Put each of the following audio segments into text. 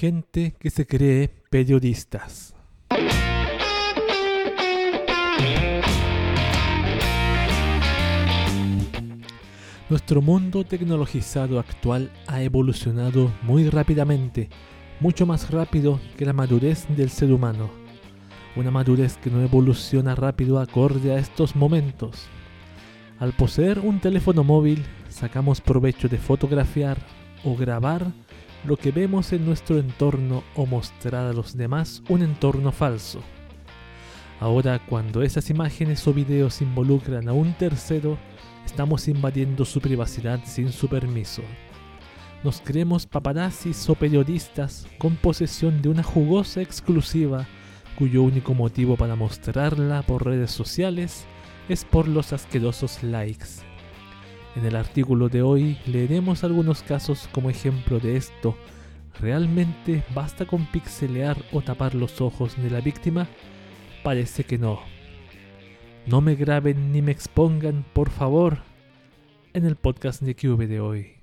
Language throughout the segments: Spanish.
Gente que se cree periodistas. Nuestro mundo tecnologizado actual ha evolucionado muy rápidamente, mucho más rápido que la madurez del ser humano. Una madurez que no evoluciona rápido acorde a estos momentos. Al poseer un teléfono móvil, sacamos provecho de fotografiar o grabar lo que vemos en nuestro entorno o mostrar a los demás un entorno falso. Ahora, cuando esas imágenes o videos involucran a un tercero, estamos invadiendo su privacidad sin su permiso. Nos creemos paparazzis o periodistas con posesión de una jugosa exclusiva cuyo único motivo para mostrarla por redes sociales es por los asquerosos likes. En el artículo de hoy leeremos algunos casos como ejemplo de esto. ¿Realmente basta con pixelear o tapar los ojos de la víctima? Parece que no. No me graben ni me expongan, por favor, en el podcast de QV de hoy.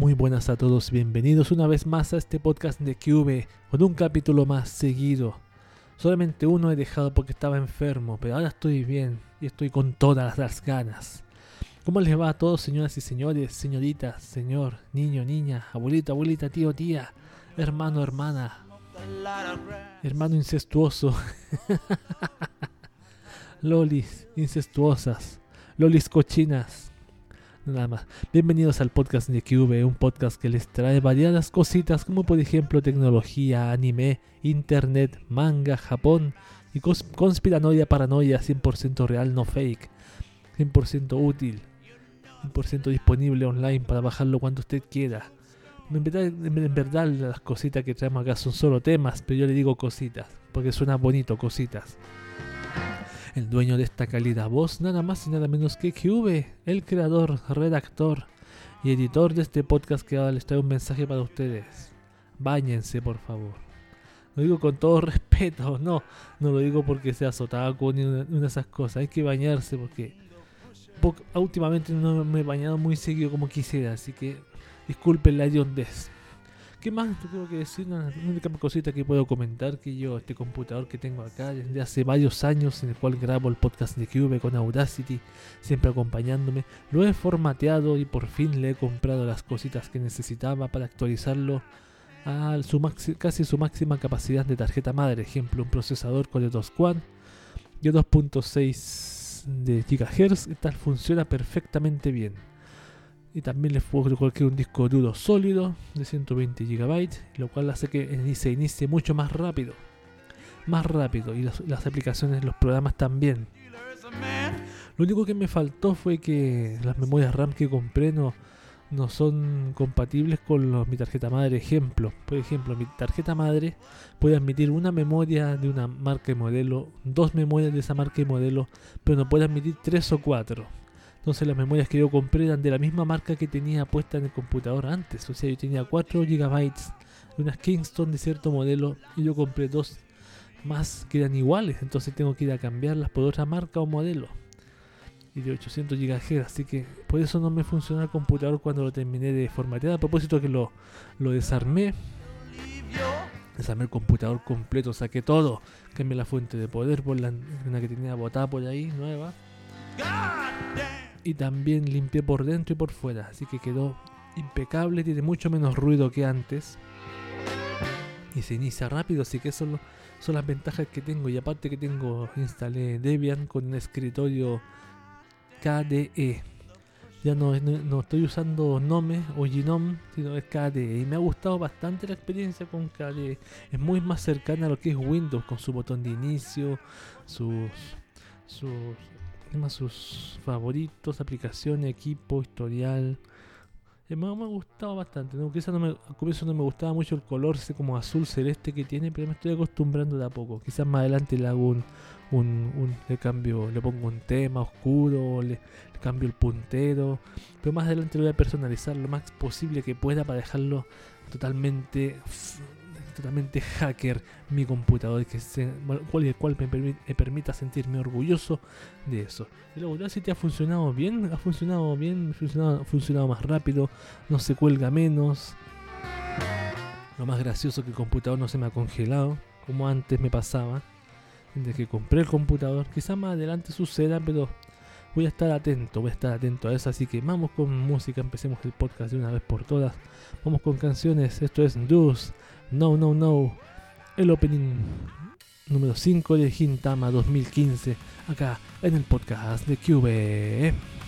Muy buenas a todos, bienvenidos una vez más a este podcast de QV con un capítulo más seguido. Solamente uno he dejado porque estaba enfermo, pero ahora estoy bien y estoy con todas las ganas. ¿Cómo les va a todos, señoras y señores, señoritas, señor, niño, niña, abuelita, abuelita, tío, tía, hermano, hermana, hermano incestuoso, lolis incestuosas, lolis cochinas? Nada más. Bienvenidos al podcast de QV, un podcast que les trae variadas cositas como por ejemplo tecnología, anime, internet, manga, Japón y conspiranoia, paranoia 100% real, no fake, 100% útil, 100% disponible online para bajarlo cuando usted quiera. En verdad, en verdad las cositas que traemos acá son solo temas, pero yo le digo cositas, porque suena bonito, cositas. El dueño de esta cálida voz, nada más y nada menos que QV, el creador, redactor y editor de este podcast que ahora les trae un mensaje para ustedes. Báñense, por favor. Lo digo con todo respeto, no, no lo digo porque sea sotaco ni una, esas cosas. Hay que bañarse porque, últimamente no me he bañado muy seguido como quisiera, así que disculpen la hediondez. ¿Qué más tengo que decir? Una única cosita que puedo comentar que yo, este computador que tengo acá desde hace varios años, en el cual grabo el podcast de Cube con Audacity, siempre acompañándome, lo he formateado y por fin le he comprado las cositas que necesitaba para actualizarlo a su casi su máxima capacidad de tarjeta madre. Ejemplo, un procesador Core 2 Quad de 2.6 de GHz, tal funciona perfectamente bien y también les puedo colocar un disco duro sólido de 120 GB, lo cual hace que se inicie mucho más rápido. Más rápido y las, aplicaciones, los programas también. Lo único que me faltó fue que las memorias RAM que compré no, no son compatibles con mi tarjeta madre. Ejemplo, por ejemplo, mi tarjeta madre puede admitir una memoria de una marca y modelo, dos memorias de esa marca y modelo, pero no puede admitir tres o cuatro. Entonces las memorias que yo compré eran de la misma marca que tenía puesta en el computador antes. O sea, yo tenía 4 GB de unas Kingston de cierto modelo y yo compré dos más que eran iguales. Entonces tengo que ir a cambiarlas por otra marca o modelo. Y de 800 GHz. Así que por eso no me funcionó el computador cuando lo terminé de formatear. A propósito que lo, desarmé. Desarmé el computador completo, saqué todo. Cambié la fuente de poder por la, que tenía botada por ahí, nueva y también limpié por dentro y por fuera, así que quedó impecable, tiene mucho menos ruido que antes y se inicia rápido, así que eso son las ventajas que tengo y aparte que tengo instalé Debian con un escritorio KDE. Ya no, no, estoy usando Nome o Genome, sino es KDE. Y me ha gustado bastante la experiencia con KDE. Es muy más cercana a lo que es Windows, con su botón de inicio, sus, sus sus favoritos, aplicación, equipo, historial, Eh, me, me ha gustado bastante. ¿no? Quizás no me, comienzo no me gustaba mucho el color ese como azul celeste que tiene, pero me estoy acostumbrando de a poco. Quizás más adelante le hago un, un, un- cambio, le pongo un tema oscuro, le, le cambio el puntero, pero más adelante lo voy a personalizar lo más posible que pueda para dejarlo totalmente totalmente hacker mi computador que se, cual, el cual me, me permita sentirme orgulloso de eso. Y luego, si te ha funcionado bien, ha funcionado bien, ha funcionado, ha funcionado más rápido, no se cuelga menos. Lo más gracioso que el computador no se me ha congelado, como antes me pasaba. Desde que compré el computador, quizás más adelante suceda, pero voy a estar atento, voy a estar atento a eso. Así que vamos con música, empecemos el podcast de una vez por todas. Vamos con canciones, esto es Dus, No, No, No, el opening número 5 de Gintama 2015, acá en el podcast de QB.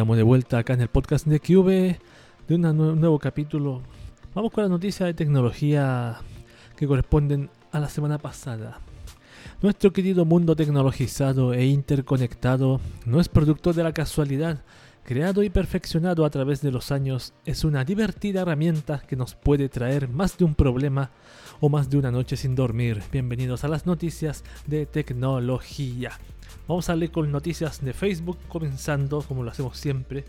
Estamos de vuelta acá en el podcast de QV de un nuevo capítulo. Vamos con las noticias de tecnología que corresponden a la semana pasada. Nuestro querido mundo tecnologizado e interconectado no es producto de la casualidad. Creado y perfeccionado a través de los años, es una divertida herramienta que nos puede traer más de un problema o más de una noche sin dormir. Bienvenidos a las noticias de tecnología. Vamos a leer con noticias de Facebook, comenzando como lo hacemos siempre.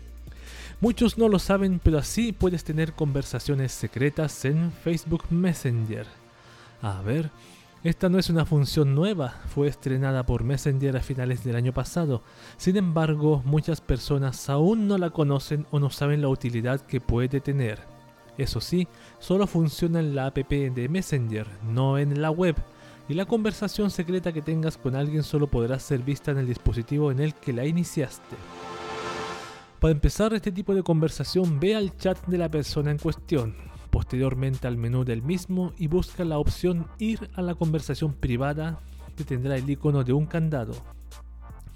Muchos no lo saben, pero así puedes tener conversaciones secretas en Facebook Messenger. A ver, Esta no es una función nueva, fue estrenada por Messenger a finales del año pasado. Sin embargo, muchas personas aún no la conocen o no saben la utilidad que puede tener. Eso sí, solo funciona en la app de Messenger, no en la web, y la conversación secreta que tengas con alguien solo podrá ser vista en el dispositivo en el que la iniciaste. Para empezar este tipo de conversación, ve al chat de la persona en cuestión, posteriormente al menú del mismo y busca la opción Ir a la conversación privada que tendrá el icono de un candado.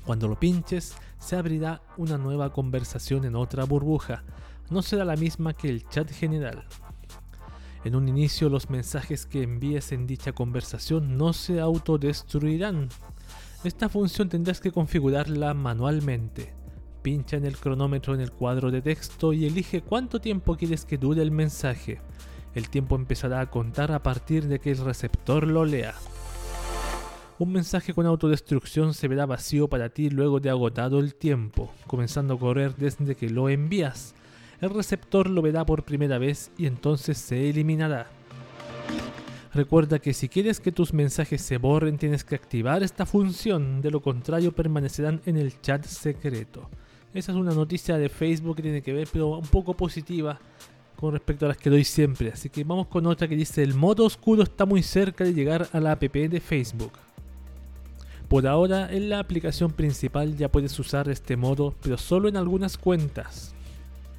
Cuando lo pinches, se abrirá una nueva conversación en otra burbuja. No será la misma que el chat general. En un inicio los mensajes que envíes en dicha conversación no se autodestruirán. Esta función tendrás que configurarla manualmente. Pincha en el cronómetro en el cuadro de texto y elige cuánto tiempo quieres que dure el mensaje. El tiempo empezará a contar a partir de que el receptor lo lea. Un mensaje con autodestrucción se verá vacío para ti luego de agotado el tiempo, comenzando a correr desde que lo envías. El receptor lo verá por primera vez y entonces se eliminará. Recuerda que si quieres que tus mensajes se borren tienes que activar esta función, de lo contrario permanecerán en el chat secreto. Esa es una noticia de Facebook que tiene que ver, pero un poco positiva con respecto a las que doy siempre. Así que vamos con otra que dice, el modo oscuro está muy cerca de llegar a la app de Facebook. Por ahora en la aplicación principal ya puedes usar este modo, pero solo en algunas cuentas.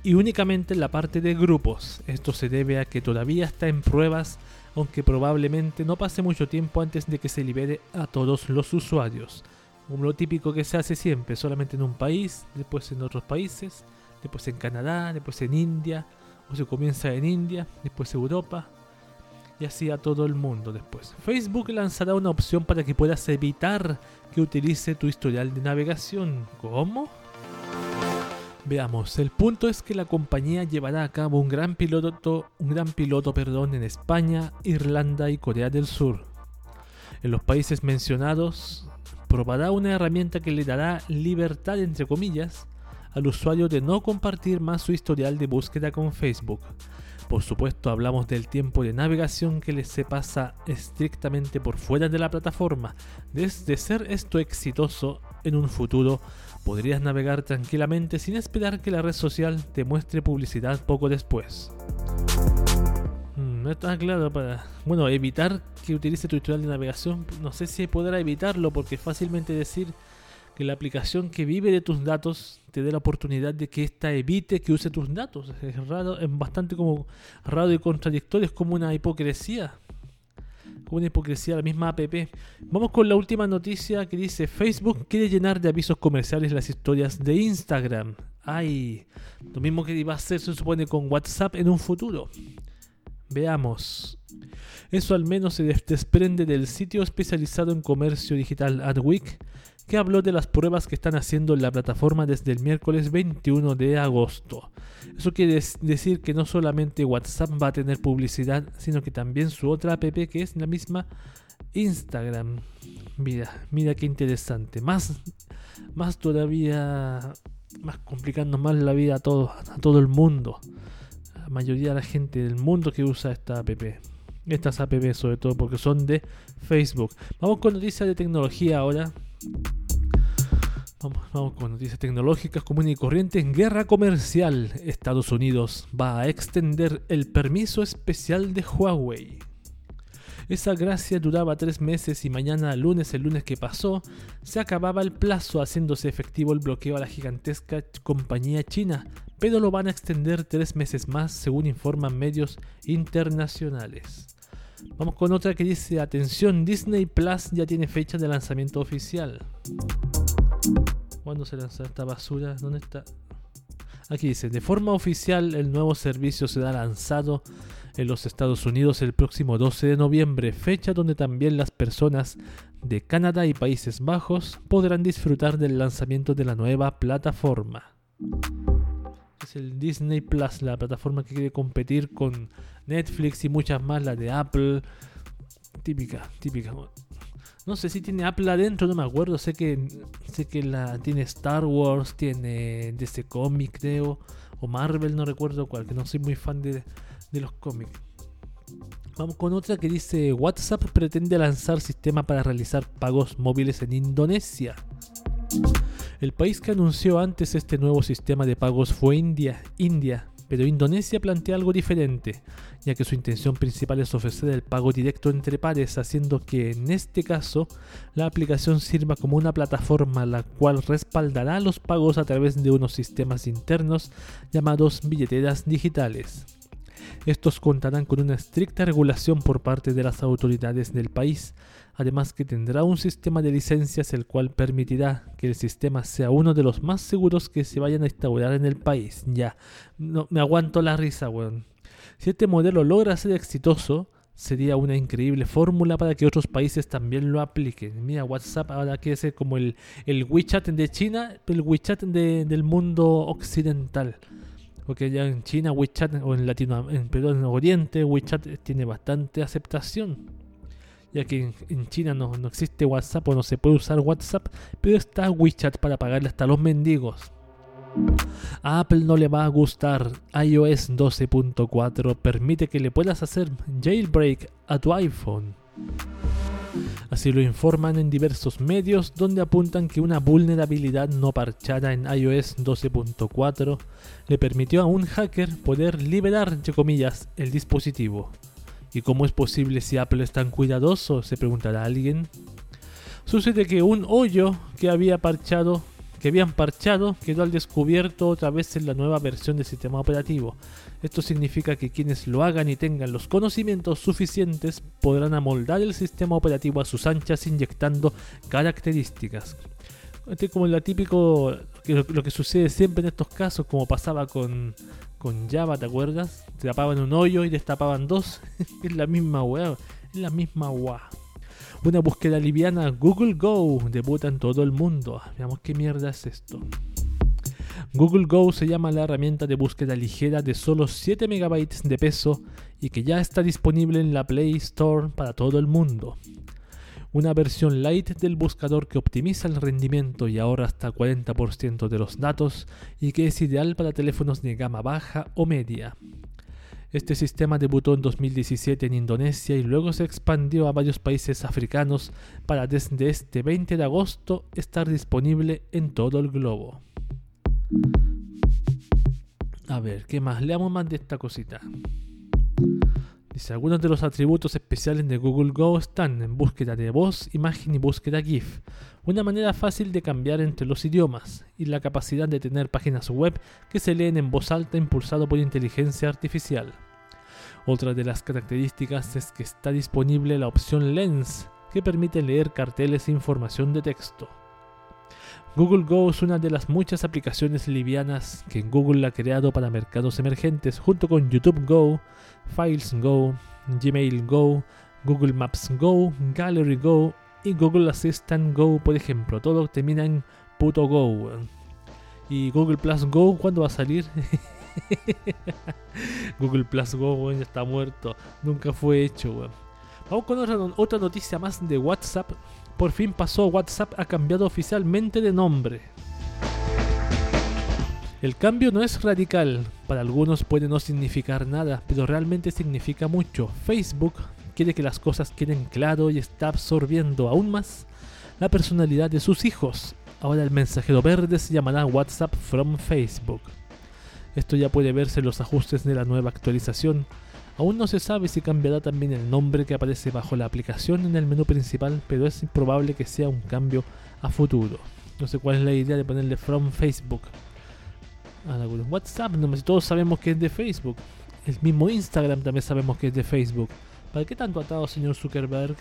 Y únicamente en la parte de grupos. Esto se debe a que todavía está en pruebas, aunque probablemente no pase mucho tiempo antes de que se libere a todos los usuarios. Como lo típico que se hace siempre, solamente en un país, después en otros países, después en Canadá, después en India, o se comienza en India, después Europa, y así a todo el mundo después. Facebook lanzará una opción para que puedas evitar que utilice tu historial de navegación. ¿Cómo? Veamos, el punto es que la compañía llevará a cabo un gran piloto, un gran piloto, perdón, en España, Irlanda y Corea del Sur. En los países mencionados, probará una herramienta que le dará libertad, entre comillas, al usuario de no compartir más su historial de búsqueda con Facebook. Por supuesto, hablamos del tiempo de navegación que les se pasa estrictamente por fuera de la plataforma. Desde ser esto exitoso, en un futuro podrías navegar tranquilamente sin esperar que la red social te muestre publicidad poco después. Mm, No está claro para... Bueno, evitar que utilice tu historial de navegación, no sé si podrá evitarlo porque fácilmente decir que la aplicación que vive de tus datos te dé la oportunidad de que ésta evite que use tus datos. Es raro, es bastante como raro y contradictorio, es como una hipocresía. Una hipocresía la misma app. Vamos con la última noticia que dice Facebook quiere llenar de avisos comerciales las historias de Instagram. Ay, lo mismo que iba a hacer se supone con WhatsApp en un futuro. Veamos. Eso al menos se des- desprende del sitio especializado en comercio digital Adweek, que habló de las pruebas que están haciendo en la plataforma desde el miércoles 21 de agosto. Eso quiere decir que no solamente WhatsApp va a tener publicidad, sino que también su otra app que es la misma Instagram. Mira, mira qué interesante. Más, más todavía, más complicando más la vida a todo, a todo el mundo. La mayoría de la gente del mundo que usa esta app. Estas app sobre todo porque son de Facebook. Vamos con noticias de tecnología ahora. Vamos, vamos con noticias tecnológicas común y corriente. En guerra comercial, Estados Unidos va a extender el permiso especial de Huawei. Esa gracia duraba tres meses y mañana lunes, el lunes que pasó, se acababa el plazo haciéndose efectivo el bloqueo a la gigantesca compañía china, pero lo van a extender tres meses más según informan medios internacionales. Vamos con otra que dice, atención, Disney Plus ya tiene fecha de lanzamiento oficial. ¿Cuándo se lanza esta basura? ¿Dónde está? Aquí dice, de forma oficial el nuevo servicio será lanzado en los Estados Unidos el próximo 12 de noviembre, fecha donde también las personas de Canadá y Países Bajos podrán disfrutar del lanzamiento de la nueva plataforma. Es el Disney Plus, la plataforma que quiere competir con Netflix y muchas más, la de Apple. Típica, típica. No sé si tiene Apple adentro, no me acuerdo. Sé que sé que la tiene Star Wars, tiene DC Comics, creo, o Marvel, no recuerdo cuál, que no soy muy fan de, de los cómics. Vamos con otra que dice WhatsApp pretende lanzar sistema para realizar pagos móviles en Indonesia. El país que anunció antes este nuevo sistema de pagos fue India, India, pero Indonesia plantea algo diferente, ya que su intención principal es ofrecer el pago directo entre pares, haciendo que en este caso la aplicación sirva como una plataforma la cual respaldará los pagos a través de unos sistemas internos llamados billeteras digitales. Estos contarán con una estricta regulación por parte de las autoridades del país, además que tendrá un sistema de licencias el cual permitirá que el sistema sea uno de los más seguros que se vayan a instaurar en el país. Ya, no me aguanto la risa, weón. Si este modelo logra ser exitoso, sería una increíble fórmula para que otros países también lo apliquen. Mira, WhatsApp ahora quiere ser como el, el WeChat de China, el WeChat de- del mundo occidental. Porque ya en China, WeChat, o en Latino, en, perdón, en Oriente, WeChat tiene bastante aceptación. Ya que en, China no, no existe WhatsApp o no se puede usar WhatsApp, pero está WeChat para pagarle hasta los mendigos. A Apple no le va a gustar. iOS 12.4 permite que le puedas hacer jailbreak a tu iPhone. Así lo informan en diversos medios donde apuntan que una vulnerabilidad no parchada en iOS 12.4 le permitió a un hacker poder liberar, entre comillas, el dispositivo. ¿Y cómo es posible si Apple es tan cuidadoso? Se preguntará alguien. Sucede que un hoyo que había parchado, que habían parchado, quedó al descubierto otra vez en la nueva versión del sistema operativo. Esto significa que quienes lo hagan y tengan los conocimientos suficientes podrán amoldar el sistema operativo a sus anchas inyectando características. Este es como lo típico, lo que sucede siempre en estos casos, como pasaba con, con Java, ¿te acuerdas? Tapaban un hoyo y destapaban dos. es la misma weá, es la misma weá. Una búsqueda liviana, Google Go, debuta en todo el mundo. Veamos qué mierda es esto. Google Go se llama la herramienta de búsqueda ligera de solo 7 MB de peso y que ya está disponible en la Play Store para todo el mundo. Una versión light del buscador que optimiza el rendimiento y ahorra hasta 40% de los datos y que es ideal para teléfonos de gama baja o media. Este sistema debutó en 2017 en Indonesia y luego se expandió a varios países africanos para desde este 20 de agosto estar disponible en todo el globo. A ver, ¿qué más? Leamos más de esta cosita. Dice, algunos de los atributos especiales de Google Go están en búsqueda de voz, imagen y búsqueda GIF, una manera fácil de cambiar entre los idiomas y la capacidad de tener páginas web que se leen en voz alta impulsado por inteligencia artificial. Otra de las características es que está disponible la opción Lens, que permite leer carteles e información de texto. Google Go es una de las muchas aplicaciones livianas que Google ha creado para mercados emergentes junto con YouTube Go, Files Go, Gmail Go, Google Maps Go, Gallery Go y Google Assistant Go, por ejemplo. Todo termina en puto Go. ¿Y Google Plus Go cuándo va a salir? Google Plus Go ya está muerto. Nunca fue hecho. weón. Vamos con otra, otra noticia más de WhatsApp. Por fin pasó, WhatsApp ha cambiado oficialmente de nombre. El cambio no es radical, para algunos puede no significar nada, pero realmente significa mucho. Facebook quiere que las cosas queden claro y está absorbiendo aún más la personalidad de sus hijos. Ahora el mensajero verde se llamará WhatsApp from Facebook. Esto ya puede verse en los ajustes de la nueva actualización. Aún no se sabe si cambiará también el nombre que aparece bajo la aplicación en el menú principal, pero es probable que sea un cambio a futuro. No sé cuál es la idea de ponerle from Facebook. WhatsApp, todos sabemos que es de Facebook. El mismo Instagram también sabemos que es de Facebook. ¿Para qué tanto atado, señor Zuckerberg?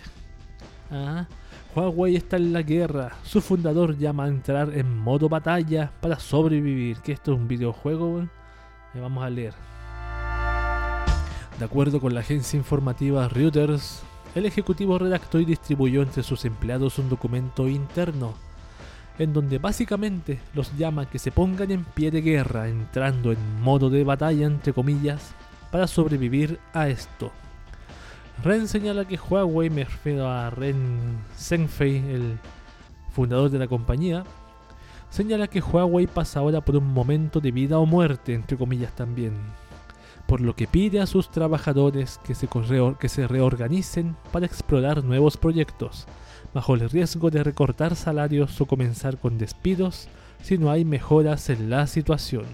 Ah, Huawei está en la guerra. Su fundador llama a entrar en modo batalla para sobrevivir. ¿Que esto es un videojuego? weón? Eh, Vamos a leer. De acuerdo con la agencia informativa Reuters, el ejecutivo redactó y distribuyó entre sus empleados un documento interno, en donde básicamente los llama que se pongan en pie de guerra, entrando en modo de batalla, entre comillas, para sobrevivir a esto. Ren señala que Huawei, me refiero a Ren Zhengfei, el fundador de la compañía, señala que Huawei pasa ahora por un momento de vida o muerte, entre comillas también. por lo que pide a sus trabajadores que se, que se reorganicen para explorar nuevos proyectos, bajo el riesgo de recortar salarios o comenzar con despidos si no hay mejoras en la situación.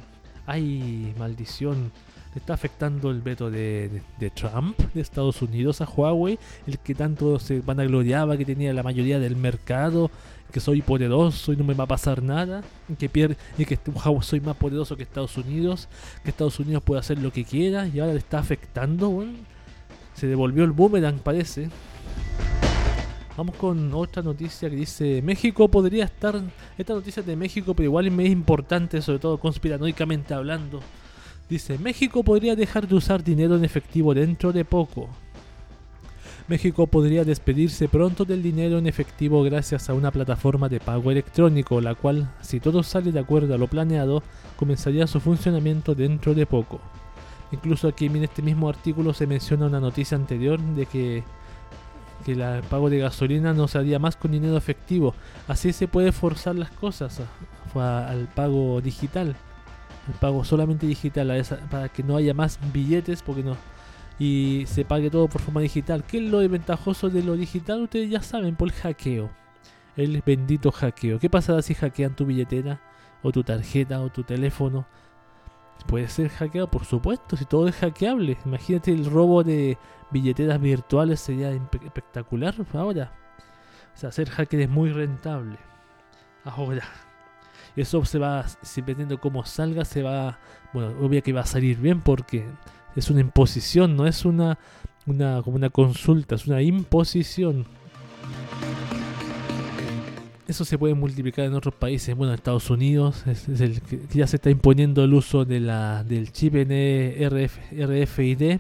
¡Ay, maldición! Le está afectando el veto de, Trump de Estados Unidos a Huawei, el que tanto se vanagloriaba que tenía la mayoría del mercado, que soy poderoso y no me va a pasar nada, que, pier- y que Huawei soy más poderoso que Estados Unidos, que Estados Unidos puede hacer lo que quiera y ahora le está afectando. Se devolvió el boomerang, parece. Vamos con otra noticia que dice México podría estar. Esta noticia es de México, pero igual es importante, sobre todo conspiranoicamente hablando. Dice, México podría dejar de usar dinero en efectivo dentro de poco. México podría despedirse pronto del dinero en efectivo gracias a una plataforma de pago electrónico, la cual, si todo sale de acuerdo a lo planeado, comenzaría su funcionamiento dentro de poco. Incluso aquí en este mismo artículo se menciona una noticia anterior de que, que el pago de gasolina no se haría más con dinero efectivo. Así se puede forzar las cosas al pago digital. El pago solamente digital para que no haya más billetes porque no y se pague todo por forma digital. ¿Qué es lo ventajoso de lo digital? Ustedes ya saben, por el hackeo. El bendito hackeo. ¿Qué pasará si hackean tu billetera o tu tarjeta o tu teléfono? Puede ser hackeado, por supuesto, si todo es hackeable. Imagínate el robo de billeteras virtuales sería espectacular ahora. O sea, hacer hacker es muy rentable. Ahora. Eso se va, dependiendo cómo salga, se va, bueno, obvio que va a salir bien porque es una imposición, no es una, una como una consulta, es una imposición. Eso se puede multiplicar en otros países. Bueno, en Estados Unidos es, es el que ya se está imponiendo el uso de la, del chip NRF, RFID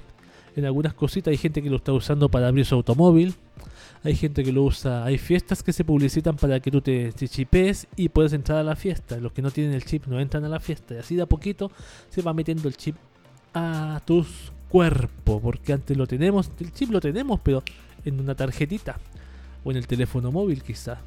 en algunas cositas. Hay gente que lo está usando para abrir su automóvil. Hay gente que lo usa. Hay fiestas que se publicitan para que tú te, te y puedes entrar a la fiesta. Los que no tienen el chip no entran a la fiesta. Y así de a poquito se va metiendo el chip a tus cuerpos. Porque antes lo tenemos, el chip lo tenemos, pero en una tarjetita o en el teléfono móvil quizá.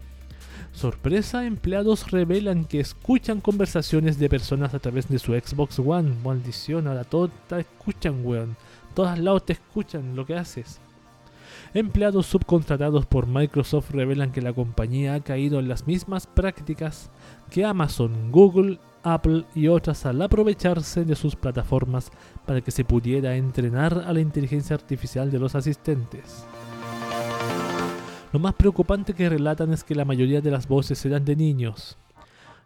Sorpresa, empleados revelan que escuchan conversaciones de personas a través de su Xbox One. Maldición, ahora todos te escuchan, weón. Todos lados te escuchan lo que haces. Empleados subcontratados por Microsoft revelan que la compañía ha caído en las mismas prácticas que Amazon, Google, Apple y otras al aprovecharse de sus plataformas para que se pudiera entrenar a la inteligencia artificial de los asistentes. Lo más preocupante que relatan es que la mayoría de las voces eran de niños.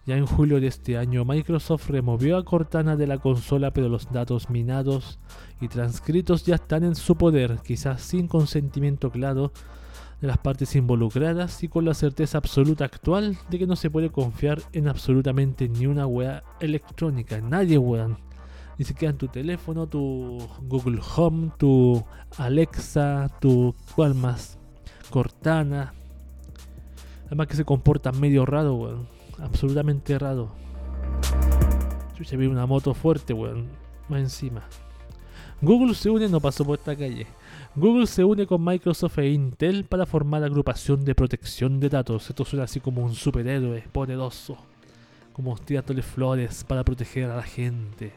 Ya en julio de este año, Microsoft removió a Cortana de la consola, pero los datos minados y transcritos ya están en su poder, quizás sin consentimiento claro de las partes involucradas y con la certeza absoluta actual de que no se puede confiar en absolutamente ni una wea electrónica, nadie weón. Ni siquiera en tu teléfono, tu Google Home, tu Alexa, tu cuál más, Cortana. Además que se comportan medio raro, weón. Absolutamente raro. Se ve una moto fuerte, weón. Más encima. Google se une, no pasó por esta calle. Google se une con Microsoft e Intel para formar agrupación de protección de datos. Esto suena así como un superhéroe poderoso. Como tirándole flores para proteger a la gente.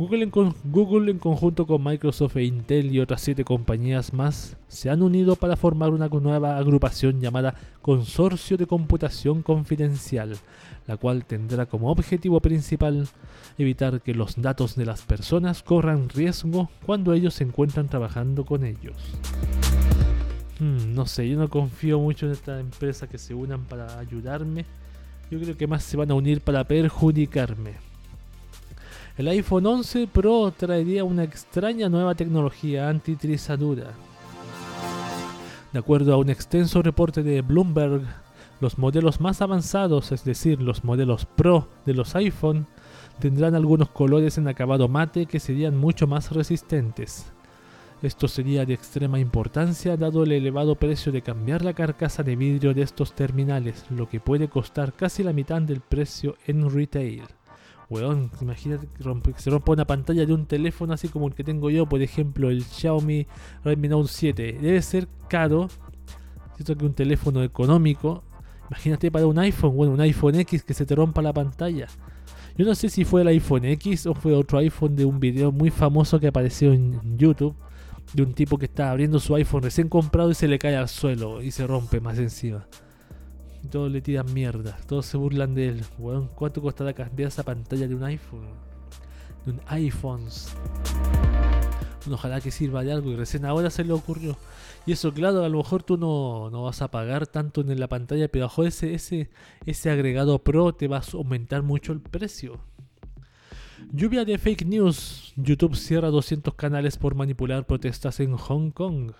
Google en, Google en conjunto con Microsoft e Intel y otras siete compañías más se han unido para formar una nueva agrupación llamada Consorcio de Computación Confidencial, la cual tendrá como objetivo principal evitar que los datos de las personas corran riesgo cuando ellos se encuentran trabajando con ellos. Hmm, no sé, yo no confío mucho en esta empresa que se unan para ayudarme. Yo creo que más se van a unir para perjudicarme. El iPhone 11 Pro traería una extraña nueva tecnología antitrizadura. De acuerdo a un extenso reporte de Bloomberg, los modelos más avanzados, es decir, los modelos Pro de los iPhone, tendrán algunos colores en acabado mate que serían mucho más resistentes. Esto sería de extrema importancia dado el elevado precio de cambiar la carcasa de vidrio de estos terminales, lo que puede costar casi la mitad del precio en retail. Weón, imagínate que, se rompa una pantalla de un teléfono así como el que tengo yo, por ejemplo, el Xiaomi Redmi Note 7. Debe ser caro, cierto que un teléfono económico. Imagínate para un iPhone, bueno, un iPhone X que se te rompa la pantalla. Yo no sé si fue el iPhone X o fue otro iPhone de un video muy famoso que apareció en YouTube de un tipo que está abriendo su iPhone recién comprado y se le cae al suelo y se rompe más encima. Y todos le tiran mierda, todos se burlan de él. Weón, ¿cuánto costará cambiar esa pantalla de un iPhone? De un iPhones. Bueno, ojalá que sirva de algo y recién ahora se le ocurrió. Y eso, claro, a lo mejor tú no, no vas a pagar tanto en la pantalla, pero bajo ese, ese, ese agregado Pro te va a aumentar mucho el precio. Lluvia de fake news. YouTube cierra 200 canales por manipular protestas en Hong Kong.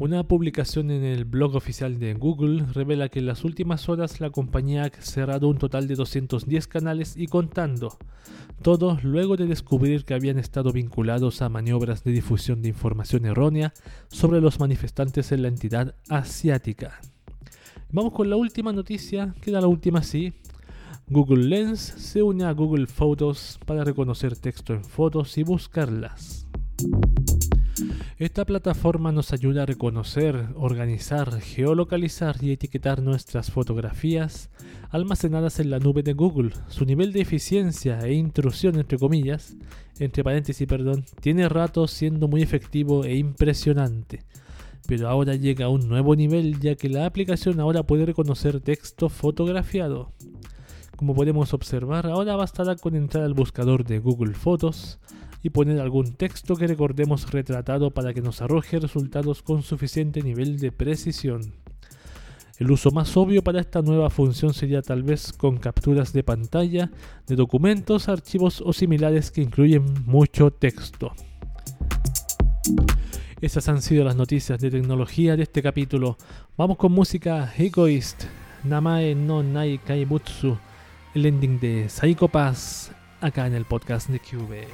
Una publicación en el blog oficial de Google revela que en las últimas horas la compañía ha cerrado un total de 210 canales y contando. Todo luego de descubrir que habían estado vinculados a maniobras de difusión de información errónea sobre los manifestantes en la entidad asiática. Vamos con la última noticia, queda la última sí. Google Lens se une a Google Photos para reconocer texto en fotos y buscarlas. Esta plataforma nos ayuda a reconocer, organizar, geolocalizar y etiquetar nuestras fotografías almacenadas en la nube de Google. Su nivel de eficiencia e intrusión, entre comillas, entre paréntesis, perdón, tiene rato siendo muy efectivo e impresionante. Pero ahora llega a un nuevo nivel ya que la aplicación ahora puede reconocer texto fotografiado. Como podemos observar, ahora bastará con entrar al buscador de Google Fotos y poner algún texto que recordemos retratado para que nos arroje resultados con suficiente nivel de precisión. El uso más obvio para esta nueva función sería tal vez con capturas de pantalla de documentos, archivos o similares que incluyen mucho texto. Esas han sido las noticias de tecnología de este capítulo. Vamos con música Egoist, Namae no Nai Kaibutsu, el ending de Psycho Pass, acá en el podcast de Cube.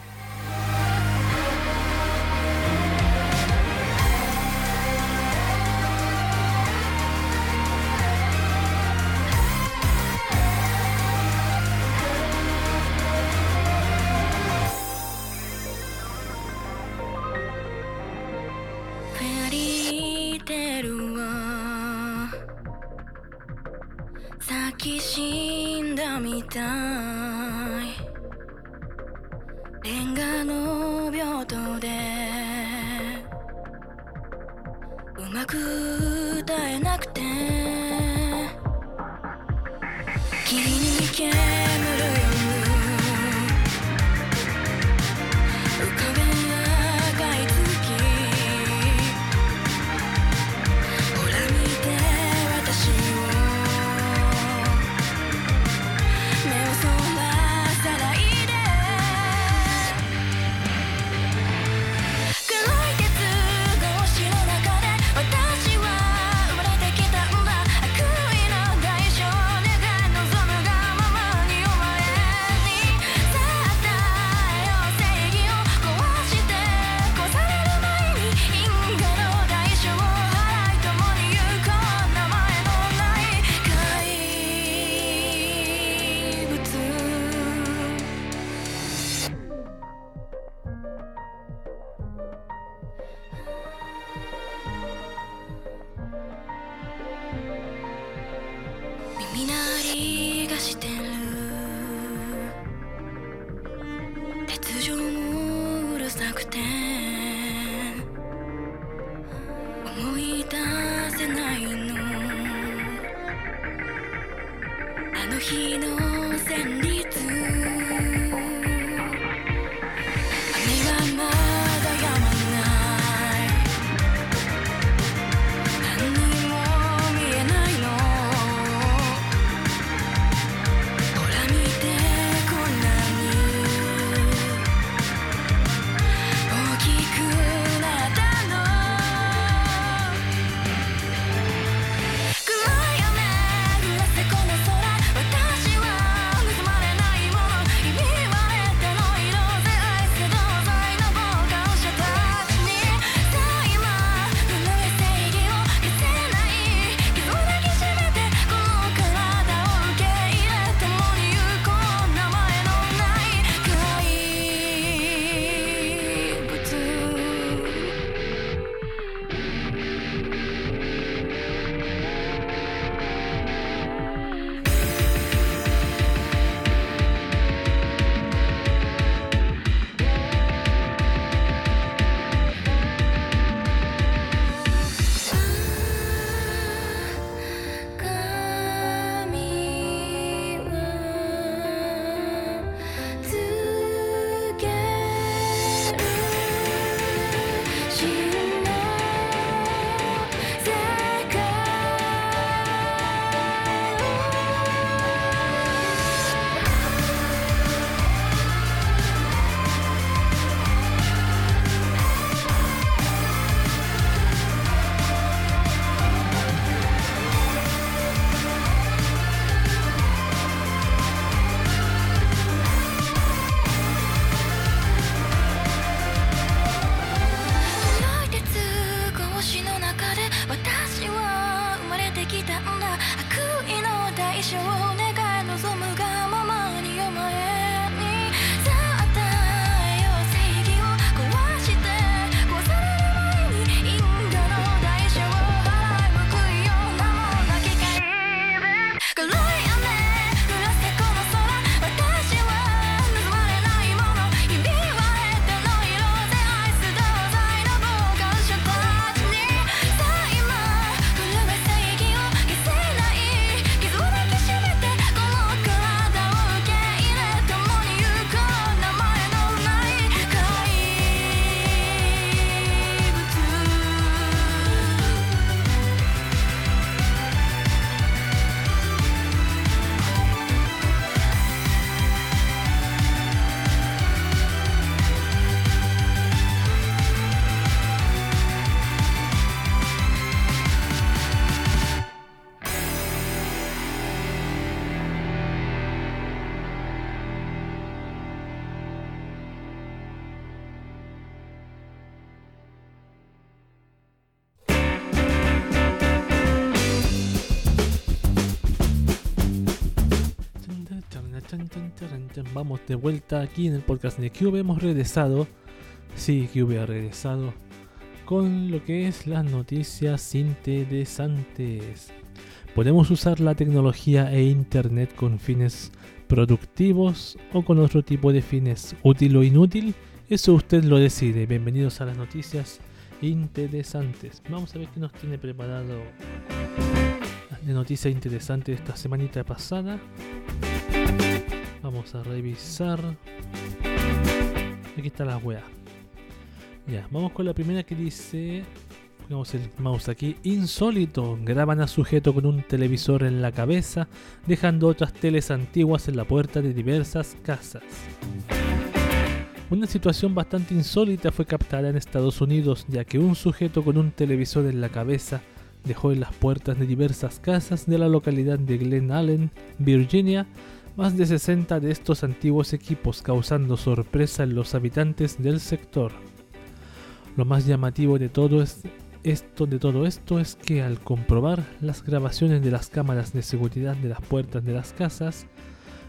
Vamos de vuelta aquí en el podcast de Cube. Hemos regresado. Sí, Cube ha regresado. Con lo que es las noticias interesantes. Podemos usar la tecnología e internet con fines productivos o con otro tipo de fines útil o inútil. Eso usted lo decide. Bienvenidos a las noticias interesantes. Vamos a ver qué nos tiene preparado de noticias interesantes esta semanita pasada. Vamos a revisar. Aquí está la wea. Ya, vamos con la primera que dice. Pongamos el mouse aquí. Insólito. Graban a sujeto con un televisor en la cabeza, dejando otras teles antiguas en la puerta de diversas casas. Una situación bastante insólita fue captada en Estados Unidos, ya que un sujeto con un televisor en la cabeza dejó en las puertas de diversas casas de la localidad de Glen Allen, Virginia, más de 60 de estos antiguos equipos, causando sorpresa en los habitantes del sector. Lo más llamativo de todo es esto de todo esto es que al comprobar las grabaciones de las cámaras de seguridad de las puertas de las casas,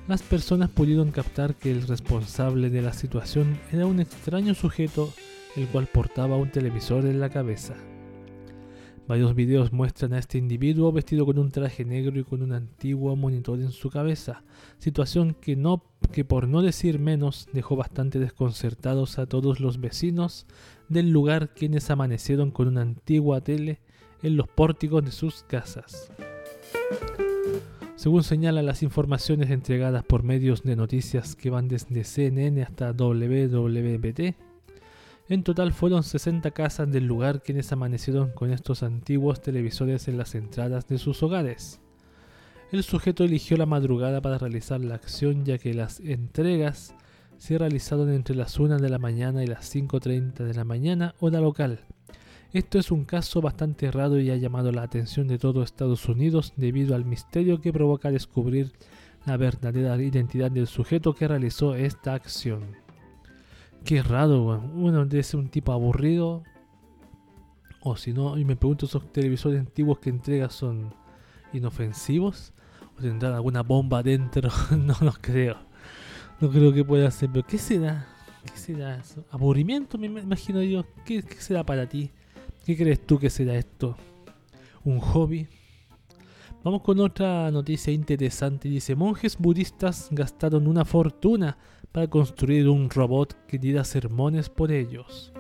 las personas pudieron captar que el responsable de la situación era un extraño sujeto el cual portaba un televisor en la cabeza. Varios videos muestran a este individuo vestido con un traje negro y con un antiguo monitor en su cabeza, situación que no que por no decir menos dejó bastante desconcertados a todos los vecinos del lugar quienes amanecieron con una antigua tele en los pórticos de sus casas. Según señalan las informaciones entregadas por medios de noticias que van desde CNN hasta WWBT, en total fueron 60 casas del lugar quienes amanecieron con estos antiguos televisores en las entradas de sus hogares. El sujeto eligió la madrugada para realizar la acción ya que las entregas se realizaron entre las 1 de la mañana y las 5.30 de la mañana hora local. Esto es un caso bastante raro y ha llamado la atención de todo Estados Unidos debido al misterio que provoca descubrir la verdadera identidad del sujeto que realizó esta acción. Qué raro, weón. Uno debe ser un tipo aburrido. O si no, y me pregunto, ¿esos televisores antiguos que entrega son inofensivos? ¿O tendrán alguna bomba dentro? no, no creo. No creo que pueda ser. Pero ¿qué será? ¿Qué será eso? ¿Aburrimiento? Me imagino yo. ¿Qué, qué será para ti? ¿Qué crees tú que será esto? ¿Un hobby? Vamos con otra noticia interesante. Dice, monjes budistas gastaron una fortuna para construir un robot que diera sermones por ellos.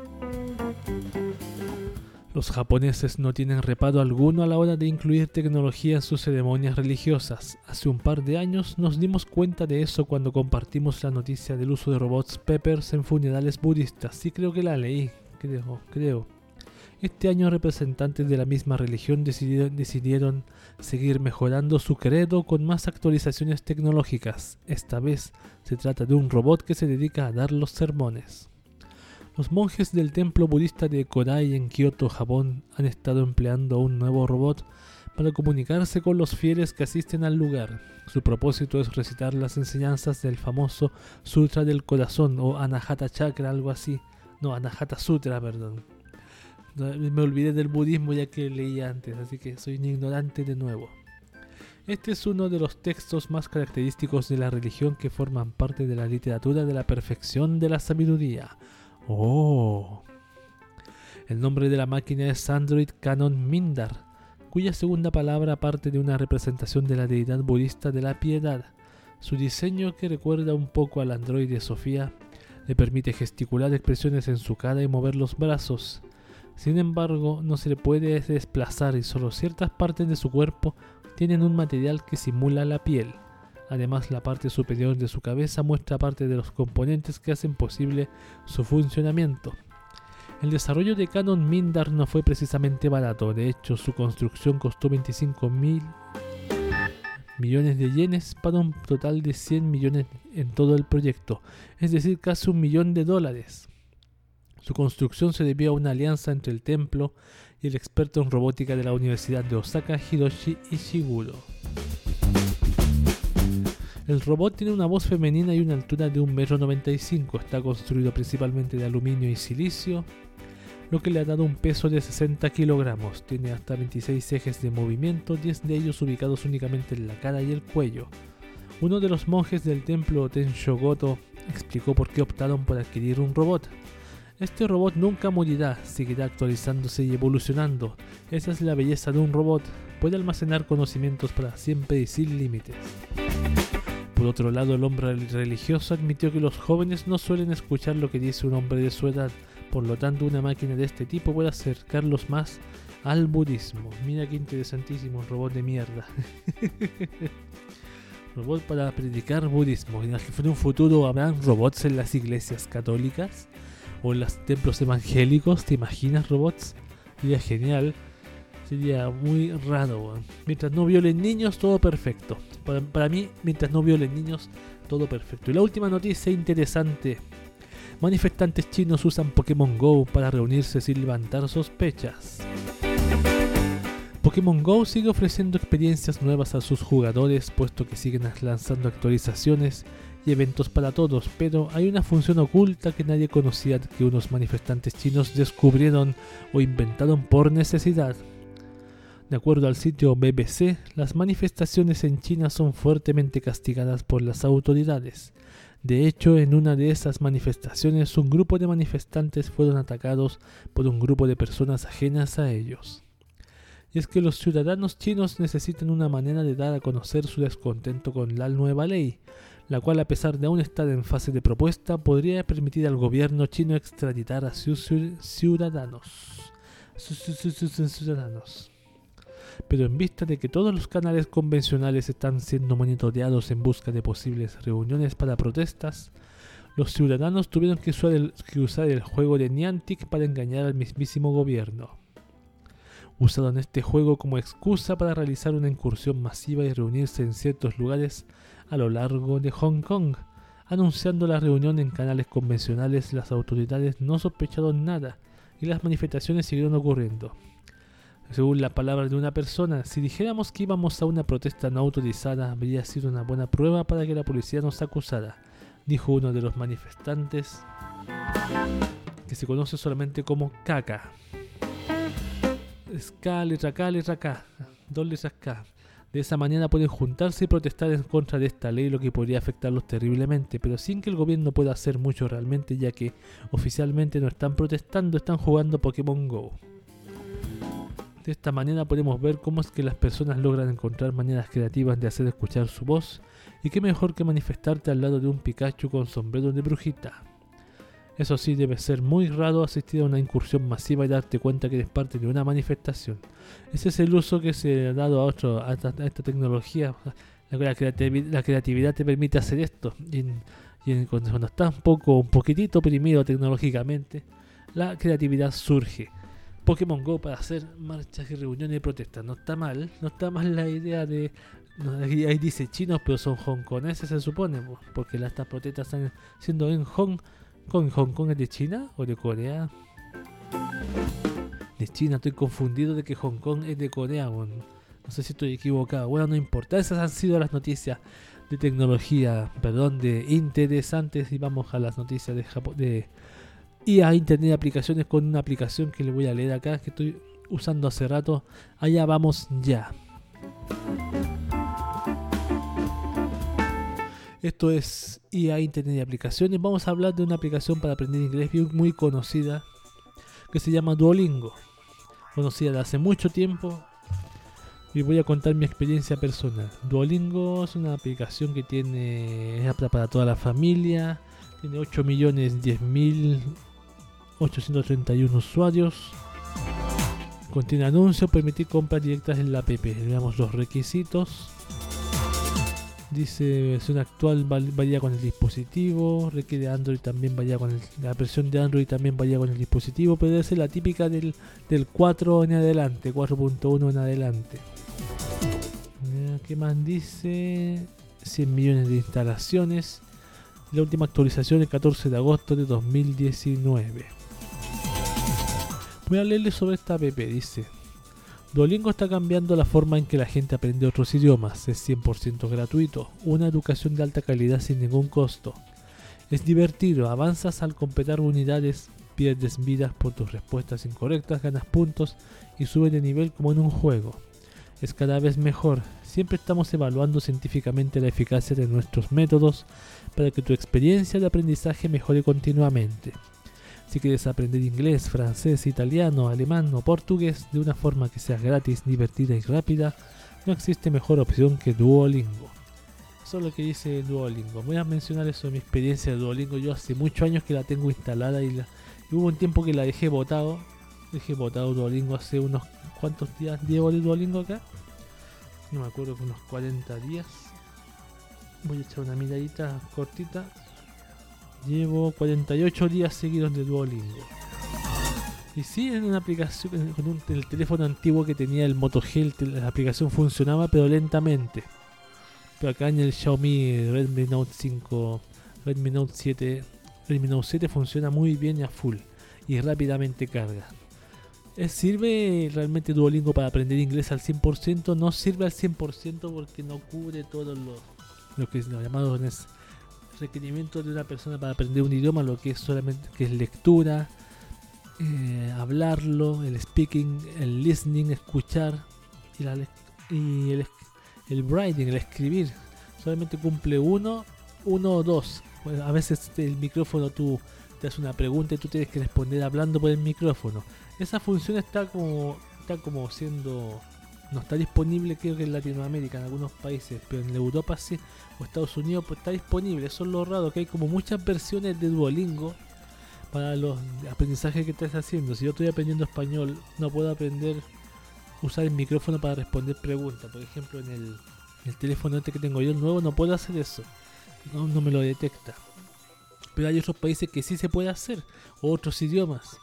Los japoneses no tienen reparo alguno a la hora de incluir tecnología en sus ceremonias religiosas. Hace un par de años nos dimos cuenta de eso cuando compartimos la noticia del uso de robots Peppers en funerales budistas. Sí creo que la leí, creo, creo. Este año representantes de la misma religión decidieron, decidieron, seguir mejorando su credo con más actualizaciones tecnológicas. Esta vez se trata de un robot que se dedica a dar los sermones. Los monjes del templo budista de Kodai en Kioto, Japón, han estado empleando un nuevo robot para comunicarse con los fieles que asisten al lugar. Su propósito es recitar las enseñanzas del famoso Sutra del Corazón o Anahata Chakra, algo así. No, Anahata Sutra, perdón. Me olvidé del budismo ya que leí antes, así que soy un ignorante de nuevo. Este es uno de los textos más característicos de la religión que forman parte de la literatura de la perfección de la sabiduría. Oh. El nombre de la máquina es Android Canon Mindar, cuya segunda palabra parte de una representación de la deidad budista de la piedad. Su diseño, que recuerda un poco al androide Sofía, le permite gesticular expresiones en su cara y mover los brazos. Sin embargo, no se le puede desplazar y solo ciertas partes de su cuerpo tienen un material que simula la piel. Además, la parte superior de su cabeza muestra parte de los componentes que hacen posible su funcionamiento. El desarrollo de Canon Mindar no fue precisamente barato, de hecho su construcción costó 25 mil millones de yenes para un total de 100 millones en todo el proyecto, es decir, casi un millón de dólares. Su construcción se debió a una alianza entre el templo y el experto en robótica de la Universidad de Osaka, Hiroshi Ishiguro. El robot tiene una voz femenina y una altura de 1,95 m. Está construido principalmente de aluminio y silicio, lo que le ha dado un peso de 60 kilogramos. Tiene hasta 26 ejes de movimiento, 10 de ellos ubicados únicamente en la cara y el cuello. Uno de los monjes del templo Tenshogoto explicó por qué optaron por adquirir un robot. Este robot nunca morirá, seguirá actualizándose y evolucionando. Esa es la belleza de un robot. Puede almacenar conocimientos para siempre y sin límites. Por otro lado, el hombre religioso admitió que los jóvenes no suelen escuchar lo que dice un hombre de su edad. Por lo tanto, una máquina de este tipo puede acercarlos más al budismo. Mira qué interesantísimo, un robot de mierda. robot para predicar budismo. En un futuro habrán robots en las iglesias católicas o en los templos evangélicos. ¿Te imaginas robots? Sería genial. Sería muy raro. Mientras no violen niños, todo perfecto. Para, para mí, mientras no violen niños, todo perfecto. Y la última noticia interesante. Manifestantes chinos usan Pokémon Go para reunirse sin levantar sospechas. Pokémon Go sigue ofreciendo experiencias nuevas a sus jugadores, puesto que siguen lanzando actualizaciones y eventos para todos, pero hay una función oculta que nadie conocía que unos manifestantes chinos descubrieron o inventaron por necesidad. De acuerdo al sitio BBC, las manifestaciones en China son fuertemente castigadas por las autoridades. De hecho, en una de esas manifestaciones, un grupo de manifestantes fueron atacados por un grupo de personas ajenas a ellos. Y es que los ciudadanos chinos necesitan una manera de dar a conocer su descontento con la nueva ley, la cual a pesar de aún estar en fase de propuesta, podría permitir al gobierno chino extraditar a sus ciu- ciudadanos. Sus- sus- sus- sus- sus ciudadanos. Pero en vista de que todos los canales convencionales están siendo monitoreados en busca de posibles reuniones para protestas, los ciudadanos tuvieron que usar el, que usar el juego de Niantic para engañar al mismísimo gobierno. Usaron este juego como excusa para realizar una incursión masiva y reunirse en ciertos lugares a lo largo de Hong Kong. Anunciando la reunión en canales convencionales, las autoridades no sospecharon nada y las manifestaciones siguieron ocurriendo. Según la palabra de una persona, si dijéramos que íbamos a una protesta no autorizada, habría sido una buena prueba para que la policía nos acusara, dijo uno de los manifestantes, que se conoce solamente como Caca. Es K, letra K, letra K, dos letras K. De esa manera pueden juntarse y protestar en contra de esta ley, lo que podría afectarlos terriblemente, pero sin que el gobierno pueda hacer mucho realmente, ya que oficialmente no están protestando, están jugando Pokémon Go. De esta manera podemos ver cómo es que las personas logran encontrar maneras creativas de hacer escuchar su voz, y qué mejor que manifestarte al lado de un Pikachu con sombrero de brujita. Eso sí, debe ser muy raro asistir a una incursión masiva y darte cuenta que eres parte de una manifestación. Ese es el uso que se ha dado a, otro, esta, tecnología. La, la creativi- la creatividad te permite hacer esto. Y, en- y en- cuando, estás un poco, un poquitito oprimido tecnológicamente, la creatividad surge. Pokémon Go para hacer marchas y reuniones y protestas. No está mal, no está mal la idea de. no, ahí dice chinos, pero son hongkoneses, se supone, po, porque las estas protestas están siendo en Hong Kong. ¿Hong Kong es de China o de Corea? De China, estoy confundido de que Hong Kong es de Corea. No sé si estoy equivocado. Bueno, no importa, esas han sido las noticias de tecnología, perdón, de interesantes. Y vamos a las noticias de Japón, de IA, Internet de aplicaciones con una aplicación que le voy a leer acá, que estoy usando hace rato. Allá vamos ya. Esto es IA Internet de aplicaciones. Vamos a hablar de una aplicación para aprender inglés muy conocida que se llama Duolingo. Conocida de hace mucho tiempo y voy a contar mi experiencia personal. Duolingo es una aplicación que tiene es apta para toda la familia. Tiene 8 millones 10 mil 831 usuarios. Contiene anuncios, permitir compras directas en la app. Veamos los requisitos. Dice versión actual varía con el dispositivo, requiere Android también varía con el- la versión de Android también varía con el dispositivo, pero ser la típica del, del 4 en adelante, 4.1 en adelante. Eh, ¿Qué más dice? 100 millones de instalaciones. La última actualización el 14 de agosto de 2019. Voy a leerle sobre esta app, dice. Duolingo está cambiando la forma en que la gente aprende otros idiomas. Es 100% gratuito, una educación de alta calidad sin ningún costo. Es divertido, avanzas al completar unidades, pierdes vidas por tus respuestas incorrectas, ganas puntos y subes de nivel como en un juego. es cada vez mejor. Siempre estamos evaluando científicamente la eficacia de nuestros métodos para que tu experiencia de aprendizaje mejore continuamente. Si quieres aprender inglés, francés, italiano, alemán o portugués de una forma que sea gratis, divertida y rápida, no existe mejor opción que Duolingo. Eso es lo que dice Duolingo. Voy a mencionar eso de mi experiencia de Duolingo. Yo hace muchos años que la tengo instalada y, la- hubo un tiempo que la dejé botado. Dejé botado Duolingo hace unos cuantos días. ¿Llevo el Duolingo acá? No me acuerdo, unos 40 días. Voy a echar una miradita cortita. Llevo 48 días seguidos de Duolingo. Y sí, en una aplicación, con un, el teléfono antiguo que tenía el Moto G, la aplicación funcionaba pero lentamente. Pero acá en el Xiaomi Redmi Note 5, Redmi Note 7, Redmi Note 7 funciona muy bien y a full y rápidamente carga. ¿Sirve realmente Duolingo para aprender inglés al 100%? No sirve al 100% porque no cubre todos los lo que es lo llamado es requerimientos de una persona para aprender un idioma, lo que es solamente que es lectura, eh, hablarlo, el speaking, el listening, escuchar y, la y el, el writing, el escribir. Solamente cumple uno, uno o dos. A veces el micrófono tú te hace una pregunta y tú tienes que responder hablando por el micrófono. Esa función está como está como siendo no está disponible creo que en Latinoamérica en algunos países, pero en Europa sí o Estados Unidos pues está disponible. Eso es lo raro que hay como muchas versiones de Duolingo para los aprendizajes que estás haciendo. Si yo estoy aprendiendo español, no puedo aprender usar el micrófono para responder preguntas. Por ejemplo, en el, el teléfono este que tengo yo nuevo no puedo hacer eso. No, no me lo detecta. Pero hay otros países que sí se puede hacer, otros idiomas.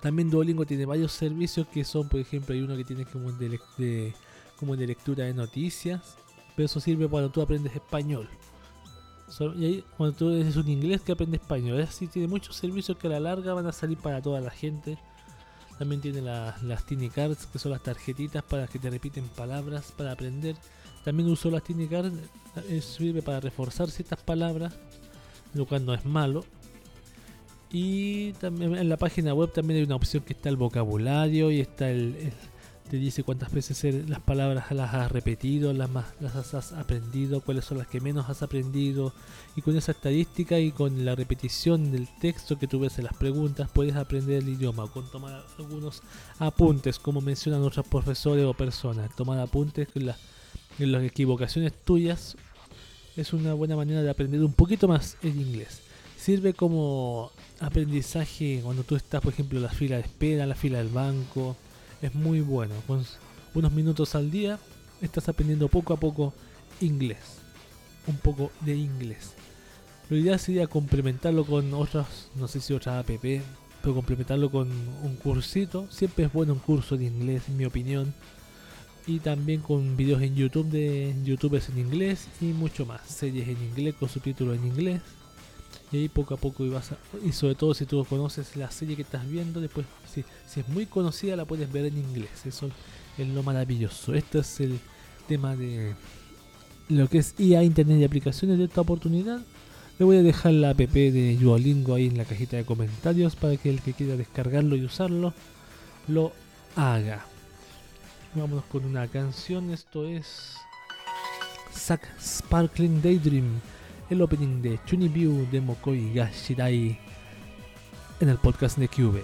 También Duolingo tiene varios servicios que son, por ejemplo, hay uno que tiene como de, de- como de lectura de noticias, pero eso sirve cuando tú aprendes español. Y ahí, cuando tú eres un inglés que aprende español, es así, tiene muchos servicios que a la larga van a salir para toda la gente. También tiene la- las Tiny Cards, que son las tarjetitas para que te repiten palabras para aprender. También uso las Tiny Cards, eh, sirve para reforzar ciertas palabras, lo cual no es malo. Y también en la página web también hay una opción que está el vocabulario y está el, el- te dice cuántas veces las palabras las has repetido, las más las has, aprendido, cuáles son las que menos has aprendido y con esa estadística y con la repetición del texto que tú ves en las preguntas puedes aprender el idioma con tomar algunos apuntes como mencionan otros profesores o personas, tomar apuntes en, la- en las equivocaciones tuyas es una buena manera de aprender un poquito más el inglés. Sirve como aprendizaje cuando tú estás, por ejemplo, en la fila de espera, en la fila del banco. Es muy bueno. Con unos minutos al día estás aprendiendo poco a poco inglés. Un poco de inglés. Lo ideal sería complementarlo con otras, no sé si otras app, pero complementarlo con un cursito. Siempre es bueno un curso de inglés, en mi opinión. Y también con videos en YouTube de youtubers en inglés y mucho más. Series en inglés con subtítulos en inglés. Y ahí poco a poco ibas a- y sobre todo si tú conoces la serie que estás viendo, después si, es muy conocida la puedes ver en inglés. Eso es lo maravilloso. Este es el tema de lo que es IA, Internet y aplicaciones de esta oportunidad. Le voy a dejar la app de Duolingo ahí en la cajita de comentarios para que el que quiera descargarlo y usarlo lo haga. Vámonos con una canción. Esto es Zack Sparkling Daydream, el opening de Chunibyu de Mokoi Gashirai en el podcast de Cube.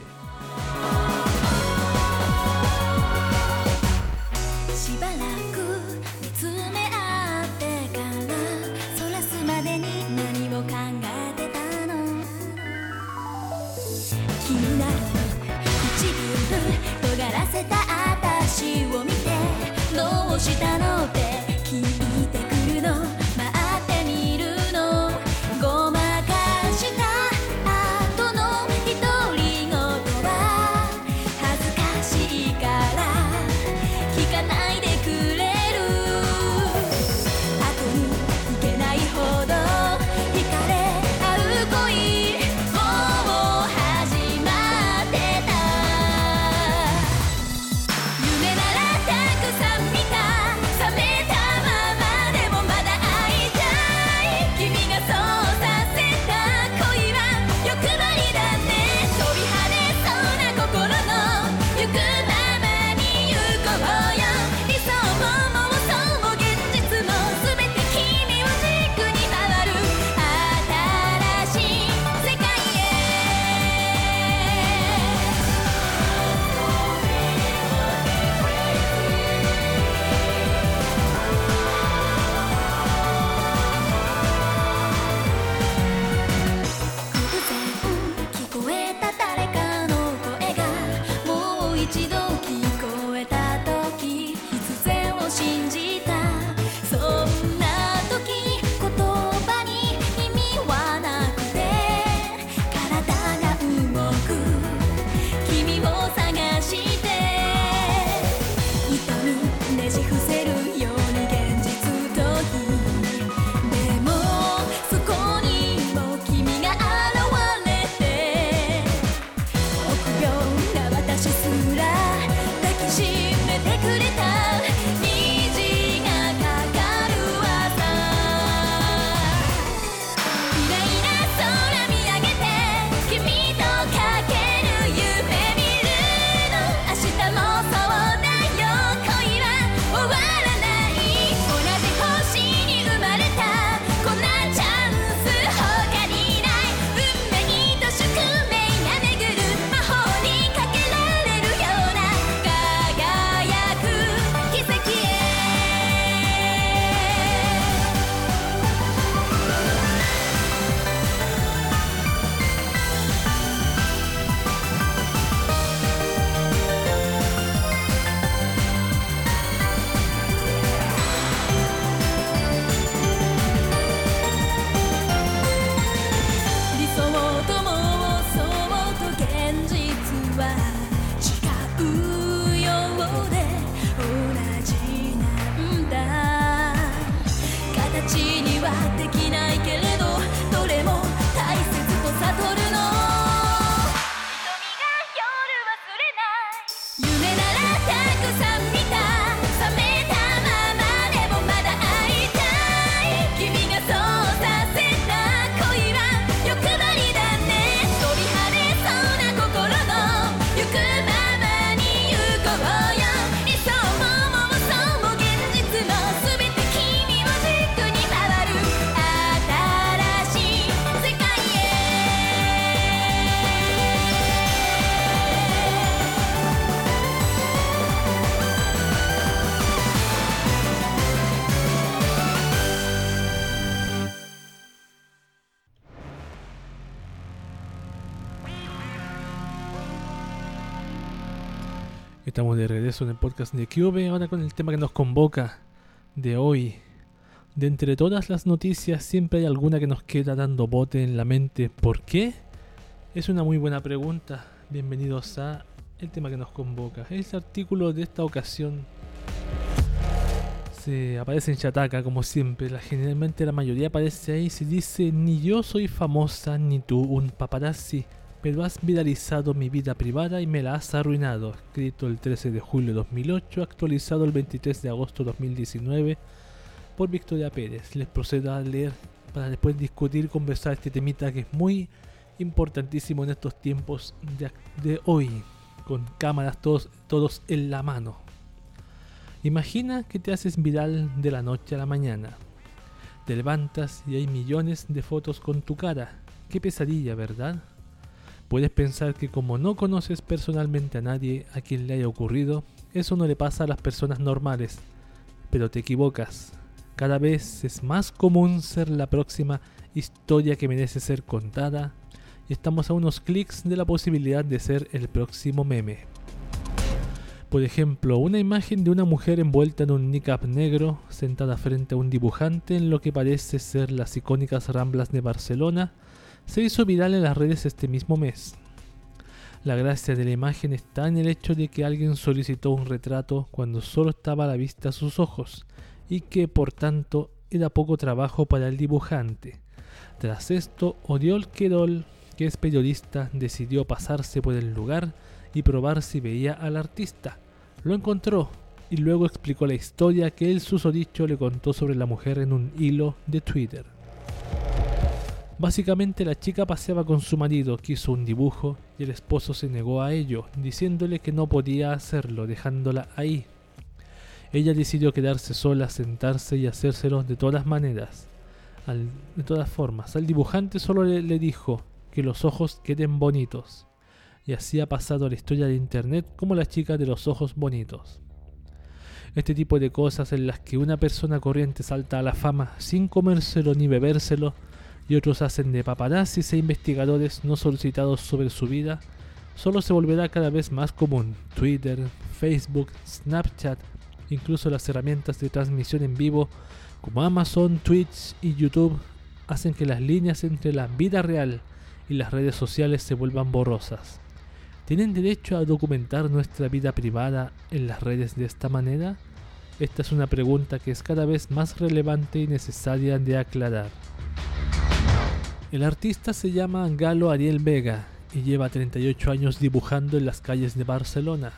Estamos de regreso en el podcast de Cube, ahora con el tema que nos convoca de hoy. De entre todas las noticias, siempre hay alguna que nos queda dando bote en la mente. ¿Por qué? Es una muy buena pregunta. Bienvenidos a el tema que nos convoca. Este artículo de esta ocasión se aparece en Chataka, como siempre. Generalmente la mayoría aparece ahí. Se dice: Ni yo soy famosa, ni tú un paparazzi pero has viralizado mi vida privada y me la has arruinado. Escrito el 13 de julio de 2008, actualizado el 23 de agosto de 2019 por Victoria Pérez. Les procedo a leer para después discutir y conversar este temita que es muy importantísimo en estos tiempos de, de hoy, con cámaras todos, todos en la mano. Imagina que te haces viral de la noche a la mañana. Te levantas y hay millones de fotos con tu cara. Qué pesadilla, ¿verdad? Puedes pensar que como no conoces personalmente a nadie a quien le haya ocurrido, eso no le pasa a las personas normales. Pero te equivocas. Cada vez es más común ser la próxima historia que merece ser contada y estamos a unos clics de la posibilidad de ser el próximo meme. Por ejemplo, una imagen de una mujer envuelta en un niqab negro, sentada frente a un dibujante en lo que parece ser las icónicas Ramblas de Barcelona, se hizo viral en las redes este mismo mes. La gracia de la imagen está en el hecho de que alguien solicitó un retrato cuando solo estaba a la vista sus ojos y que por tanto era poco trabajo para el dibujante. Tras esto, Oriol Querol, que es periodista, decidió pasarse por el lugar y probar si veía al artista. Lo encontró y luego explicó la historia que el susodicho le contó sobre la mujer en un hilo de Twitter. Básicamente la chica paseaba con su marido, quiso un dibujo y el esposo se negó a ello, diciéndole que no podía hacerlo, dejándola ahí. Ella decidió quedarse sola, sentarse y hacérselo de todas maneras. De todas formas, al dibujante solo le, le dijo que los ojos queden bonitos. Y así ha pasado la historia de internet como la chica de los ojos bonitos. Este tipo de cosas en las que una persona corriente salta a la fama sin comérselo ni bebérselo y otros hacen de paparazzis e investigadores no solicitados sobre su vida, solo se volverá cada vez más común. Twitter, Facebook, Snapchat, incluso las herramientas de transmisión en vivo como Amazon, Twitch y YouTube hacen que las líneas entre la vida real y las redes sociales se vuelvan borrosas. ¿Tienen derecho a documentar nuestra vida privada en las redes de esta manera? Esta es una pregunta que es cada vez más relevante y necesaria de aclarar. El artista se llama Galo Ariel Vega y lleva 38 años dibujando en las calles de Barcelona.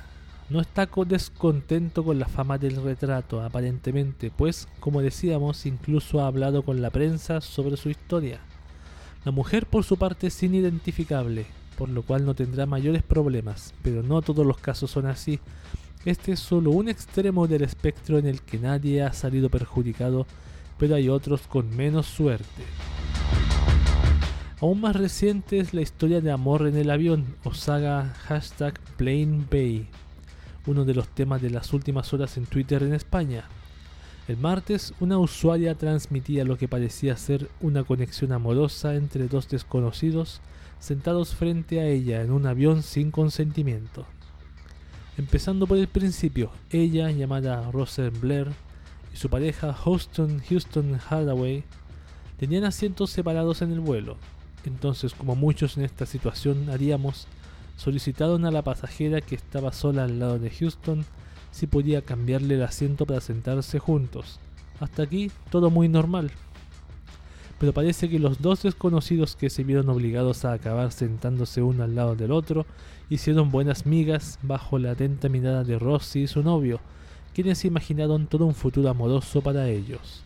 No está co- descontento con la fama del retrato, aparentemente, pues, como decíamos, incluso ha hablado con la prensa sobre su historia. La mujer, por su parte, es inidentificable, por lo cual no tendrá mayores problemas, pero no todos los casos son así. Este es solo un extremo del espectro en el que nadie ha salido perjudicado, pero hay otros con menos suerte. Aún más reciente es la historia de amor en el avión o saga hashtag Plane Bay, uno de los temas de las últimas horas en Twitter en España. El martes, una usuaria transmitía lo que parecía ser una conexión amorosa entre dos desconocidos sentados frente a ella en un avión sin consentimiento. Empezando por el principio, ella, llamada Roser Blair, y su pareja Houston Houston Hardaway tenían asientos separados en el vuelo. Entonces, como muchos en esta situación haríamos, solicitaron a la pasajera que estaba sola al lado de Houston si podía cambiarle el asiento para sentarse juntos. Hasta aquí todo muy normal. pero parece que los dos desconocidos que se vieron obligados a acabar sentándose uno al lado del otro hicieron buenas migas bajo la atenta mirada de Rossi y su novio, quienes imaginaron todo un futuro amoroso para ellos.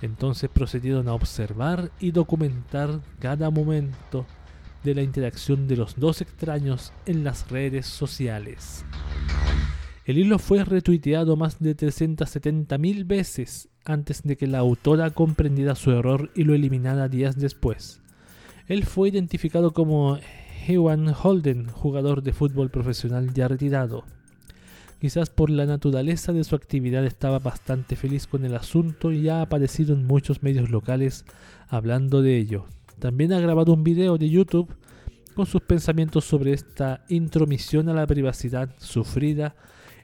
Entonces procedieron a observar y documentar cada momento de la interacción de los dos extraños en las redes sociales. El hilo fue retuiteado más de 370.000 veces antes de que la autora comprendiera su error y lo eliminara días después. Él fue identificado como Ewan Holden, jugador de fútbol profesional ya retirado. Quizás por la naturaleza de su actividad estaba bastante feliz con el asunto y ha aparecido en muchos medios locales hablando de ello. También ha grabado un video de YouTube con sus pensamientos sobre esta intromisión a la privacidad sufrida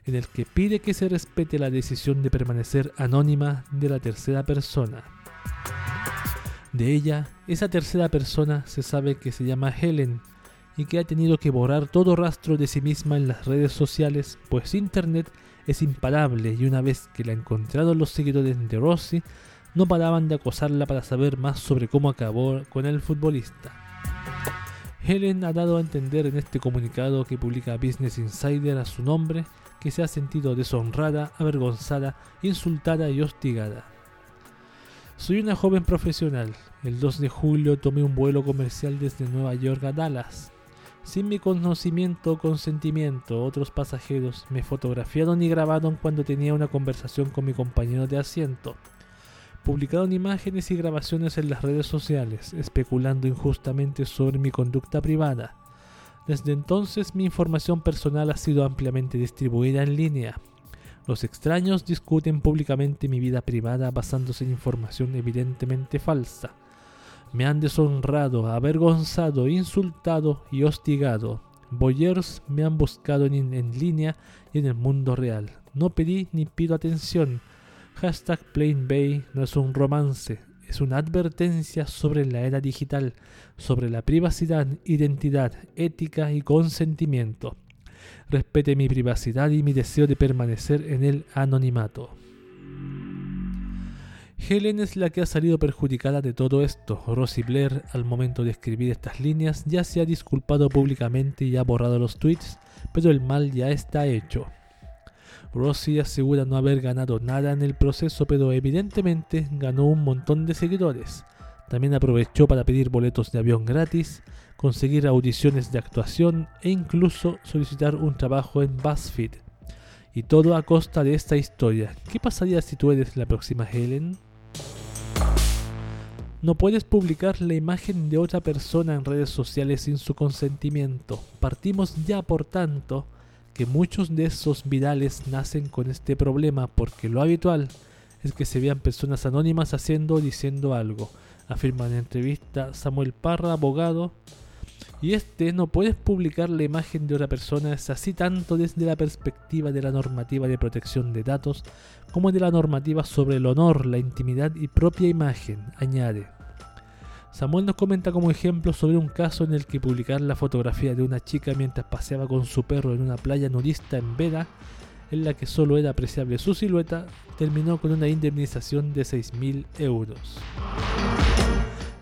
en el que pide que se respete la decisión de permanecer anónima de la tercera persona. De ella, esa tercera persona se sabe que se llama Helen y que ha tenido que borrar todo rastro de sí misma en las redes sociales, pues Internet es imparable y una vez que la encontraron los seguidores de Rossi, no paraban de acosarla para saber más sobre cómo acabó con el futbolista. Helen ha dado a entender en este comunicado que publica Business Insider a su nombre que se ha sentido deshonrada, avergonzada, insultada y hostigada. Soy una joven profesional. El 2 de julio tomé un vuelo comercial desde Nueva York a Dallas. Sin mi conocimiento o consentimiento, otros pasajeros me fotografiaron y grabaron cuando tenía una conversación con mi compañero de asiento. Publicaron imágenes y grabaciones en las redes sociales, especulando injustamente sobre mi conducta privada. Desde entonces mi información personal ha sido ampliamente distribuida en línea. Los extraños discuten públicamente mi vida privada basándose en información evidentemente falsa. Me han deshonrado, avergonzado, insultado y hostigado. Boyers me han buscado en, en línea y en el mundo real. No pedí ni pido atención. Hashtag Plain Bay no es un romance, es una advertencia sobre la era digital, sobre la privacidad, identidad, ética y consentimiento. Respete mi privacidad y mi deseo de permanecer en el anonimato. Helen es la que ha salido perjudicada de todo esto. Rosie Blair, al momento de escribir estas líneas, ya se ha disculpado públicamente y ha borrado los tweets, pero el mal ya está hecho. Rossi asegura no haber ganado nada en el proceso, pero evidentemente ganó un montón de seguidores. También aprovechó para pedir boletos de avión gratis, conseguir audiciones de actuación e incluso solicitar un trabajo en BuzzFeed. Y todo a costa de esta historia. ¿Qué pasaría si tú eres la próxima Helen? No puedes publicar la imagen de otra persona en redes sociales sin su consentimiento. Partimos ya, por tanto, que muchos de esos virales nacen con este problema porque lo habitual es que se vean personas anónimas haciendo o diciendo algo, afirma en entrevista Samuel Parra, abogado. Y este no puedes publicar la imagen de otra persona es así tanto desde la perspectiva de la normativa de protección de datos como de la normativa sobre el honor, la intimidad y propia imagen, añade. Samuel nos comenta como ejemplo sobre un caso en el que publicar la fotografía de una chica mientras paseaba con su perro en una playa nudista en Veda, en la que solo era apreciable su silueta, terminó con una indemnización de 6.000 euros.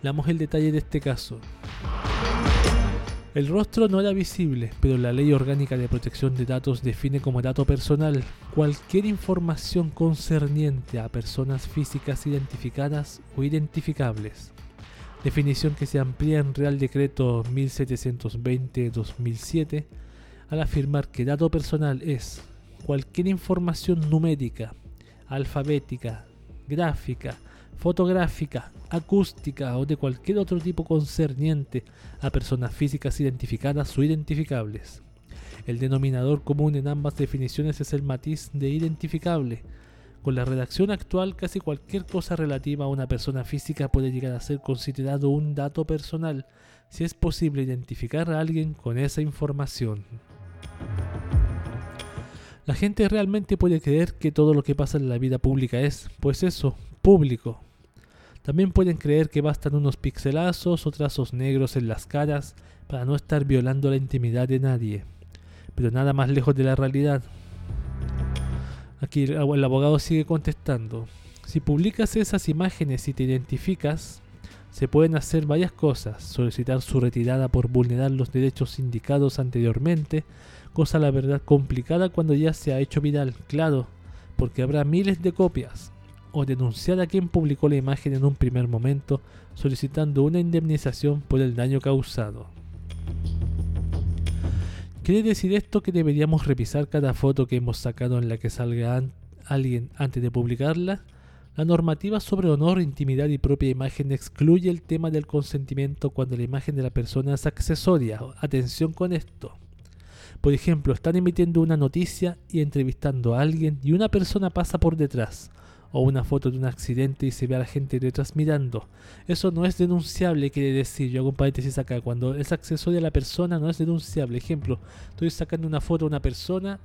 Leamos el detalle de este caso. El rostro no era visible, pero la Ley Orgánica de Protección de Datos define como dato personal cualquier información concerniente a personas físicas identificadas o identificables. Definición que se amplía en Real Decreto 1720-2007 al afirmar que dato personal es cualquier información numérica, alfabética, gráfica, fotográfica, acústica o de cualquier otro tipo concerniente a personas físicas identificadas o identificables. El denominador común en ambas definiciones es el matiz de identificable, con la redacción actual, casi cualquier cosa relativa a una persona física puede llegar a ser considerado un dato personal si es posible identificar a alguien con esa información. La gente realmente puede creer que todo lo que pasa en la vida pública es, pues eso, público. También pueden creer que bastan unos pixelazos o trazos negros en las caras para no estar violando la intimidad de nadie. Pero nada más lejos de la realidad. Aquí el abogado sigue contestando. Si publicas esas imágenes y te identificas, se pueden hacer varias cosas, solicitar su retirada por vulnerar los derechos indicados anteriormente, cosa la verdad complicada cuando ya se ha hecho viral, claro, porque habrá miles de copias, o denunciar a quien publicó la imagen en un primer momento, solicitando una indemnización por el daño causado. ¿Quiere decir esto que deberíamos revisar cada foto que hemos sacado en la que salga alguien antes de publicarla? La normativa sobre honor, intimidad y propia imagen excluye el tema del consentimiento cuando la imagen de la persona es accesoria. Atención con esto. Por ejemplo, están emitiendo una noticia y entrevistando a alguien y una persona pasa por detrás. O una foto de un accidente y se ve a la gente detrás mirando. Eso no es denunciable, quiere decir, yo hago un paréntesis acá, cuando es accesoria a la persona no es denunciable. Ejemplo, estoy sacando una foto de una persona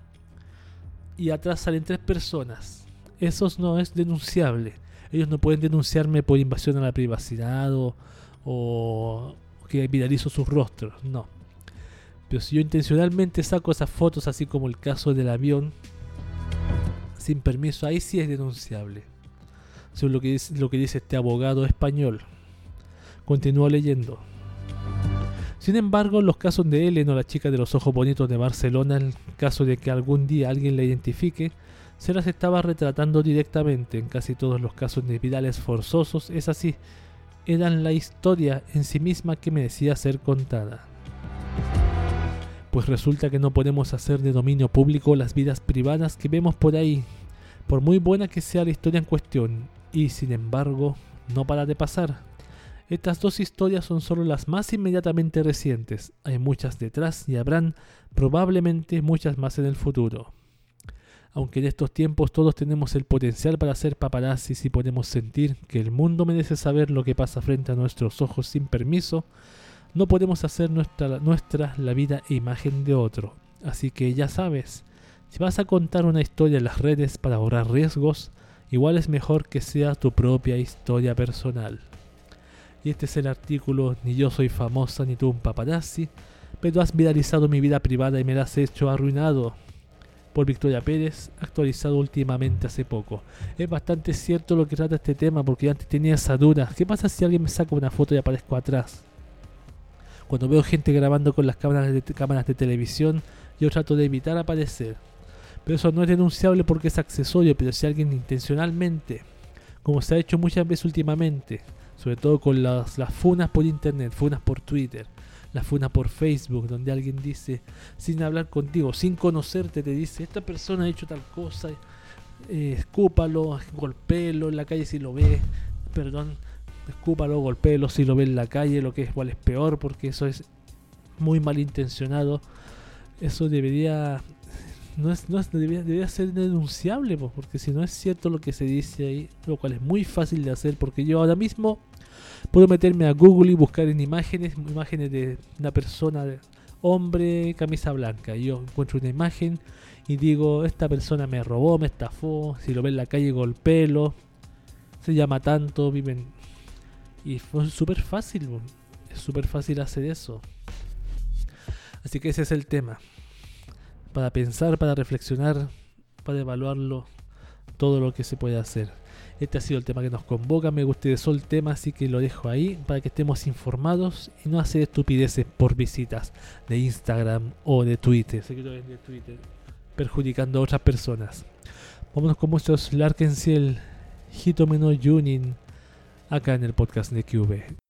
y atrás salen tres personas. Eso no es denunciable. Ellos no pueden denunciarme por invasión a la privacidad o, o que viralizo sus rostros. No. Pero si yo intencionalmente saco esas fotos, así como el caso del avión, sin permiso, ahí sí es denunciable. Es lo que dice, este abogado español. Continúo leyendo. Sin embargo, los casos de Ellen o la chica de los ojos bonitos de Barcelona, en caso de que algún día alguien la identifique, se las estaba retratando directamente. En casi todos los casos de virales forzosos es así. Eran la historia en sí misma que merecía ser contada. Pues resulta que no podemos hacer de dominio público las vidas privadas que vemos por ahí, por muy buena que sea la historia en cuestión, y sin embargo, no para de pasar. Estas dos historias son solo las más inmediatamente recientes, hay muchas detrás y habrán probablemente muchas más en el futuro. Aunque en estos tiempos todos tenemos el potencial para ser paparazzis y podemos sentir que el mundo merece saber lo que pasa frente a nuestros ojos sin permiso, no podemos hacer nuestra, nuestra la vida e imagen de otro. Así que ya sabes, si vas a contar una historia en las redes para ahorrar riesgos, igual es mejor que sea tu propia historia personal. Y este es el artículo Ni yo soy famosa ni tú un paparazzi, pero has viralizado mi vida privada y me la has hecho arruinado. Por Victoria Pérez, actualizado últimamente hace poco. Es bastante cierto lo que trata este tema porque antes tenía esa duda. ¿Qué pasa si alguien me saca una foto y aparezco atrás? Cuando veo gente grabando con las cámaras de, cámaras televisión, yo trato de evitar aparecer. Pero eso no es denunciable porque es accesorio, pero si alguien intencionalmente, como se ha hecho muchas veces últimamente, sobre todo con las, funas por internet, funas por Twitter, las funas por Facebook, donde alguien dice, sin hablar contigo, sin conocerte, te dice, esta persona ha hecho tal cosa, eh, escúpalo, golpéelo en la calle si lo ve, perdón, escúpalo, golpéelo si lo ve en la calle, lo que es igual es peor porque eso es muy malintencionado. Eso debería no es, no debería, debería ser denunciable, po, porque si no es cierto lo que se dice ahí, lo cual es muy fácil de hacer, porque yo ahora mismo puedo meterme a Google y buscar en imágenes, imágenes de una persona, hombre, camisa blanca, y yo encuentro una imagen y digo, esta persona me robó, me estafó, si lo ve en la calle golpelo, se llama tanto, viven... Y fue súper fácil, es súper fácil hacer eso. Así que ese es el tema para pensar, para reflexionar, para evaluarlo, todo lo que se puede hacer. Este ha sido el tema que nos convoca, me gustó el tema, así que lo dejo ahí para que estemos informados y no hacer estupideces por visitas de Instagram o de Twitter, seguidores de Twitter, perjudicando a otras personas. Vámonos con muchos Larkensiel, Hitomeno Junin, acá en el podcast de QV.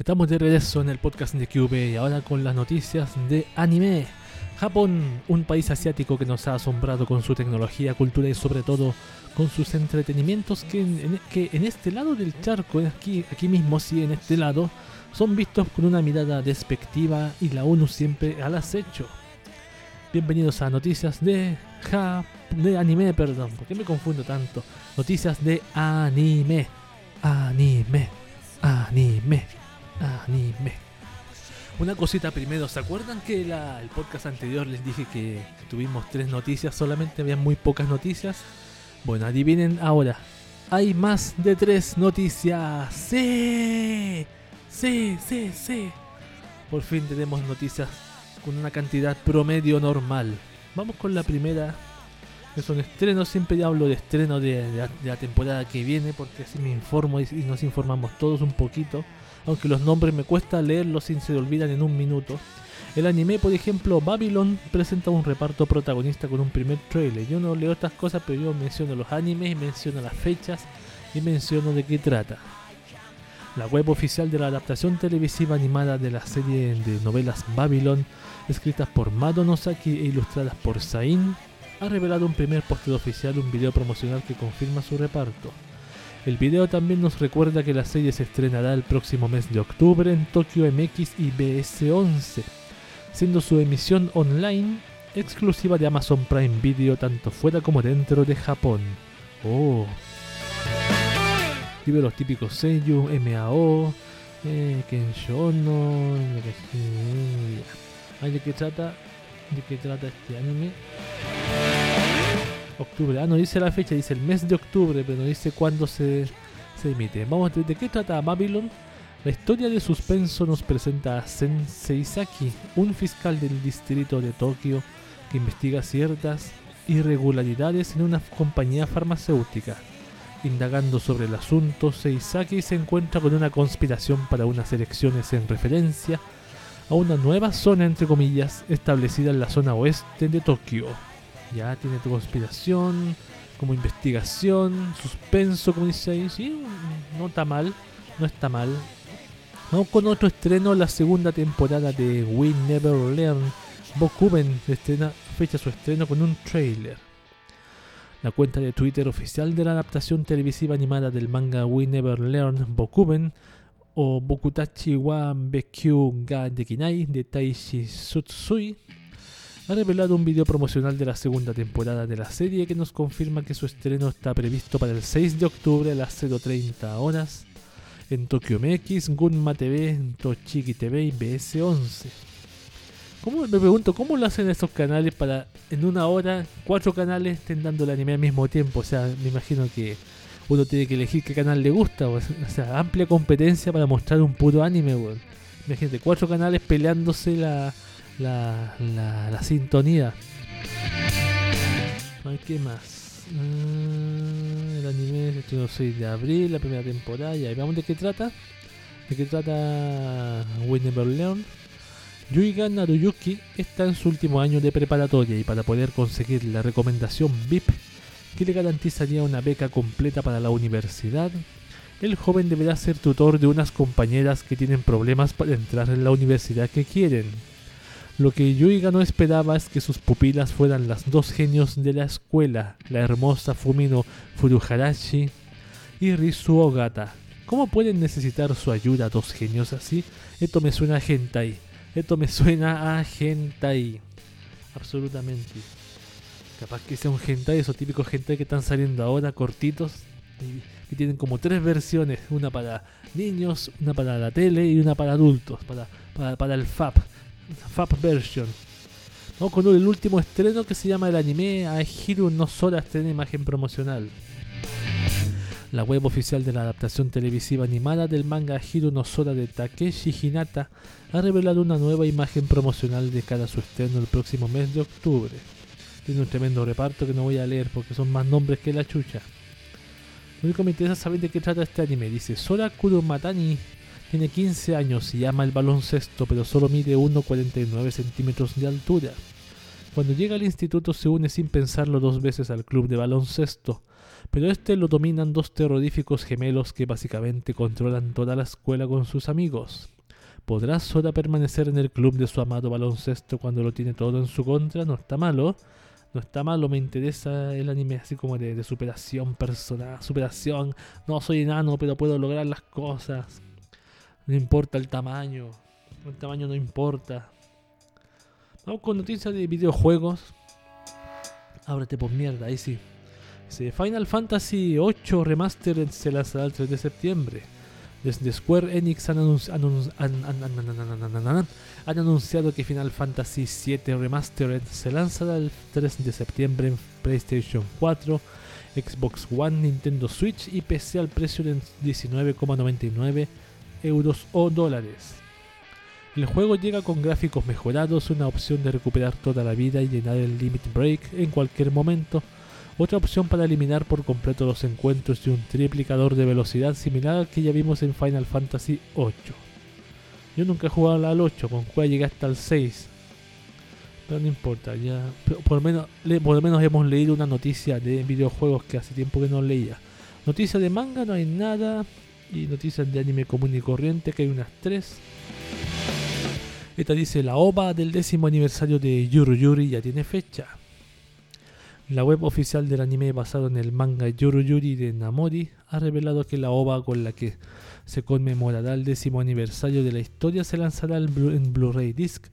Estamos de regreso en el podcast de QB y ahora con las noticias de anime. Japón, un país asiático que nos ha asombrado con su tecnología, cultura y sobre todo con sus entretenimientos que en- que en este lado del charco, aquí, aquí mismo sí, en este lado, son vistos con una mirada despectiva y la ONU siempre al acecho. Bienvenidos a noticias de ja, de anime, perdón, ¿por qué me confundo tanto? Noticias de anime, anime, anime, anime. Una cosita primero, ¿se acuerdan que el podcast anterior les dije que tuvimos tres noticias, solamente había muy pocas noticias? Bueno, adivinen ahora, hay más de tres noticias. ¡Sí! ¡Sí, sí, sí! Por fin tenemos noticias con una cantidad promedio normal. Vamos con la primera, que son estrenos. Siempre hablo de estreno de, la, temporada que viene, porque así me informo y nos informamos todos un poquito. Aunque los nombres me cuesta leerlos sin se olvidan en un minuto. El anime, por ejemplo, Babylon presenta un reparto protagonista con un primer trailer. Yo no leo estas cosas, pero yo menciono los animes, menciono las fechas y menciono de qué trata. La web oficial de la adaptación televisiva animada de la serie de novelas Babylon, escritas por Mado Nosaki e ilustradas por Sain, ha revelado un primer póster oficial, un video promocional que confirma su reparto. El video también nos recuerda que la serie se estrenará el próximo mes de octubre en Tokyo MX y BS11, siendo su emisión online exclusiva de Amazon Prime Video tanto fuera como dentro de Japón. Oh. Ve los típicos Seiyu, MAO, eh, Kenshono. Ay, ¿De qué trata? ¿De qué trata este anime? Octubre. Ah, no dice la fecha, dice el mes de octubre, pero no dice cuándo se, se emite. Vamos a ver de qué trata Babylon. La historia de suspenso nos presenta a Sen Seisaki, un fiscal del distrito de Tokio que investiga ciertas irregularidades en una compañía farmacéutica. Indagando sobre el asunto, Seisaki se encuentra con una conspiración para unas elecciones en referencia a una nueva zona, entre comillas, establecida en la zona oeste de Tokio. Ya tiene tu conspiración, como investigación, suspenso, como dice ahí. Sí, no está mal, no está mal. Vamos con otro estreno, la segunda temporada de We Never Learn. Bokuben estrena, fecha su estreno con un trailer. La cuenta de Twitter oficial de la adaptación televisiva animada del manga We Never Learn Bokuben o Bokutachi wa Bekyu ga Dekinai de Taishi Tsutsui ha revelado un video promocional de la segunda temporada de la serie que nos confirma que su estreno está previsto para el 6 de octubre a las 0.30 horas en Tokyo MX, Gunma TV, Tochiki TV y BS11. ¿Cómo, me pregunto, ¿cómo lo hacen estos canales para en una hora cuatro canales estén dando el anime al mismo tiempo? O sea, me imagino que uno tiene que elegir qué canal le gusta. O sea, amplia competencia para mostrar un puro anime, weón. Imagínate, cuatro canales peleándose la, la, la, la sintonía. ¿qué más? Mm, el anime estrenó el 6 de abril, la primera temporada. Y veamos de qué trata. ¿De qué trata We Never Learn? Yuiga Naruyuki está en su último año de preparatoria y para poder conseguir la recomendación VIP que le garantizaría una beca completa para la universidad, el joven deberá ser tutor de unas compañeras que tienen problemas para entrar en la universidad que quieren. Lo que Yuiga no esperaba es que sus pupilas fueran las dos genios de la escuela, la hermosa Fumino Furuharashi y Rizu Ogata. ¿Cómo pueden necesitar su ayuda dos genios así? Esto me suena a hentai. Esto me suena a hentai. Absolutamente. Capaz que sea un hentai, esos típicos hentai que están saliendo ahora, cortitos. Y tienen como tres versiones. Una para niños, una para la tele y una para adultos. Para, para, para el FAP. FAP version. Vamos con el último estreno que se llama el anime Ahiru no Sora estrena imagen promocional. La web oficial de la adaptación televisiva animada del manga Hiro no Sora de Takeshi Hinata ha revelado una nueva imagen promocional de cara a su estreno el próximo mes de octubre. Tiene un tremendo reparto que no voy a leer porque son más nombres que la chucha. Lo único que me interesa saber de qué trata este anime. Dice Sora Kurumatani tiene 15 años y ama el baloncesto, pero solo mide 1,49 centímetros de altura. Cuando llega al instituto se une sin pensarlo dos veces al club de baloncesto, pero este lo dominan dos terroríficos gemelos que básicamente controlan toda la escuela con sus amigos. ¿Podrá Sora permanecer en el club de su amado baloncesto cuando lo tiene todo en su contra? No está malo. No está malo, me interesa el anime así como de, de superación personal, superación. No soy enano, pero puedo lograr las cosas. No importa el tamaño. El tamaño no importa. Vamos con noticias de videojuegos. Ábrete por mierda, ahí sí. Final Fantasy VIII Remastered se lanzará el 3 de septiembre. Desde Square Enix han, anunciado que Final Fantasy VII Remastered se lanzará el 3 de septiembre en PlayStation 4, Xbox One, Nintendo Switch y PC al precio de 19,99 euros o dólares. El juego llega con gráficos mejorados, una opción de recuperar toda la vida y llenar el Limit Break en cualquier momento, otra opción para eliminar por completo los encuentros y un triplicador de velocidad similar al que ya vimos en Final Fantasy VIII. Yo nunca he jugado al 8, con cual llegué hasta el 6. Pero no importa, ya. por, lo menos, hemos leído una noticia de videojuegos que hace tiempo que no leía. Noticias de manga no hay nada. Y noticias de anime común y corriente que hay unas 3. Esta dice la OVA del décimo aniversario de Yuru Yuri ya tiene fecha. La web oficial del anime basado en el manga Yuru Yuri de Namori ha revelado que la OVA con la que se conmemorará el décimo aniversario de la historia se lanzará en Blu-ray Disc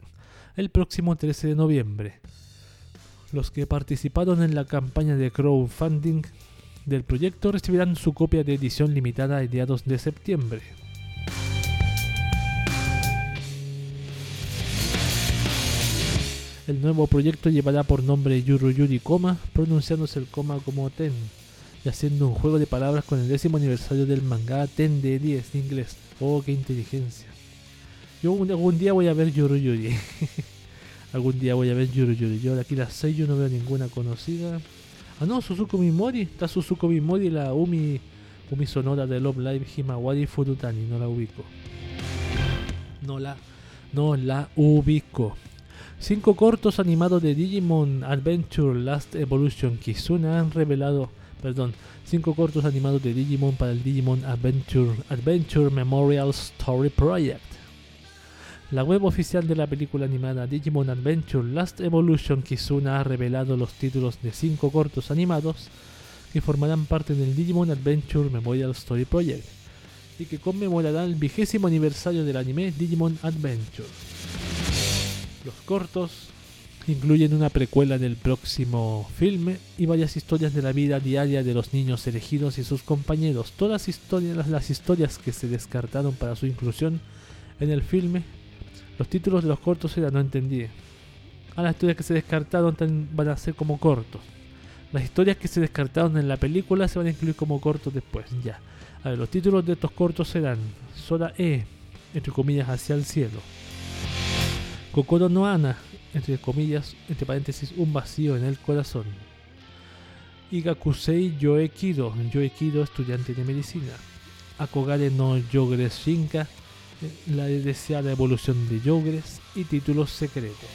el próximo 13 de noviembre. Los que participaron en la campaña de crowdfunding del proyecto recibirán su copia de edición limitada a mediados de septiembre. El nuevo proyecto llevará por nombre Yuru Yuri Coma, pronunciándose el coma como Ten, y haciendo un juego de palabras con el décimo aniversario del manga Ten de 10 en inglés. Oh, qué inteligencia. Yo algún día voy a ver Yuru Yuri. algún día voy a ver Yuru Yuri. Yo de aquí las 6 yo no veo ninguna conocida. Ah no, Suzuko Mimori. Está Suzuko Mimori, la Umi, Umi Sonora de Love Live Himawari Furutani. No la ubico. No la, no la ubico. Cinco cortos animados de Digimon Adventure Last Evolution Kizuna han revelado, perdón, cinco cortos animados de Digimon para el Digimon Adventure, Adventure Memorial Story Project. La web oficial de la película animada Digimon Adventure Last Evolution Kizuna ha revelado los títulos de cinco cortos animados que formarán parte del Digimon Adventure Memorial Story Project y que conmemorarán el vigésimo aniversario del anime Digimon Adventure. Los cortos incluyen una precuela del próximo filme y varias historias de la vida diaria de los niños elegidos y sus compañeros. Todas historias, las, las historias que se descartaron para su inclusión en el filme. Los títulos de los cortos eran no entendí. A las historias que se descartaron van a ser como cortos. Las historias que se descartaron en la película se van a incluir como cortos después. Ya. A ver, los títulos de estos cortos serán Soda E, entre comillas, hacia el cielo. Kokoro no Ana, entre comillas, entre paréntesis, un vacío en el corazón. Igakusei Yoekido, Yoekido, estudiante de medicina. Akogare no Yogres Shinka, la deseada evolución de Yogres y títulos secretos.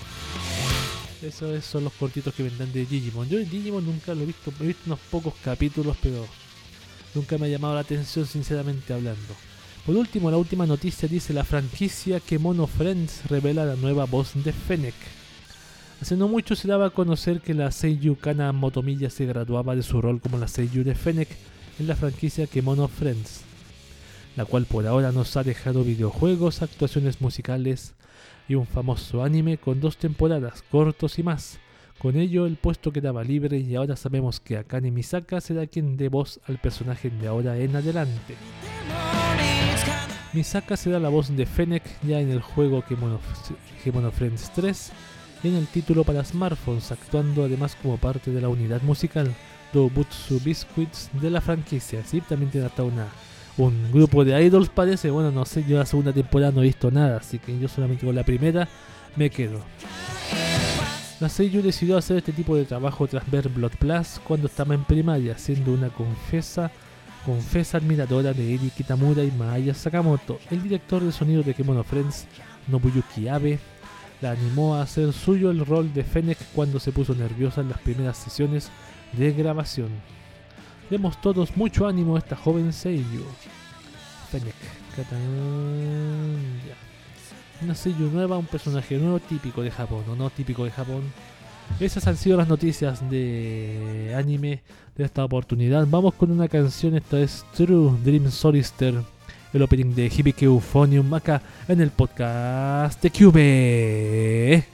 Esos son los cortitos que vendrán de Digimon. Yo en Digimon nunca lo he visto, he visto unos pocos capítulos, pero nunca me ha llamado la atención sinceramente hablando. Por último, la última noticia dice la franquicia Kemono Friends revela la nueva voz de Fennec. Hace no mucho se daba a conocer que la Seiyu Kana Motomiya se graduaba de su rol como la Seiyu de Fennec en la franquicia Kemono Friends, la cual por ahora nos ha dejado videojuegos, actuaciones musicales y un famoso anime con dos temporadas, cortos y más. Con ello el puesto quedaba libre y ahora sabemos que Akane Misaka será quien dé voz al personaje de ahora en adelante. Misaka será la voz de Fennec ya en el juego Kemono, Friends 3 y en el título para smartphones, actuando además como parte de la unidad musical Dobutsu Biscuits de la franquicia. Sí, también tiene hasta una, un grupo de idols parece, bueno no sé, yo la segunda temporada no he visto nada, así que yo solamente con la primera me quedo. La Seiyu decidió hacer este tipo de trabajo tras ver Blood Plus cuando estaba en primaria, siendo una confesa confesa admiradora de Eri Kitamura y Maaya Sakamoto. El director de sonido de Kemono Friends, Nobuyuki Abe, la animó a hacer suyo el rol de Fennec cuando se puso nerviosa en las primeras sesiones de grabación. Demos todos mucho ánimo a esta joven sello. Fennec, Una sello nueva, un personaje nuevo típico de Japón, no típico de Japón. Esas han sido las noticias de anime de esta oportunidad. Vamos con una canción, esta es True Dream Solister, el opening de Hibiki Euphonium acá en el podcast de Cube.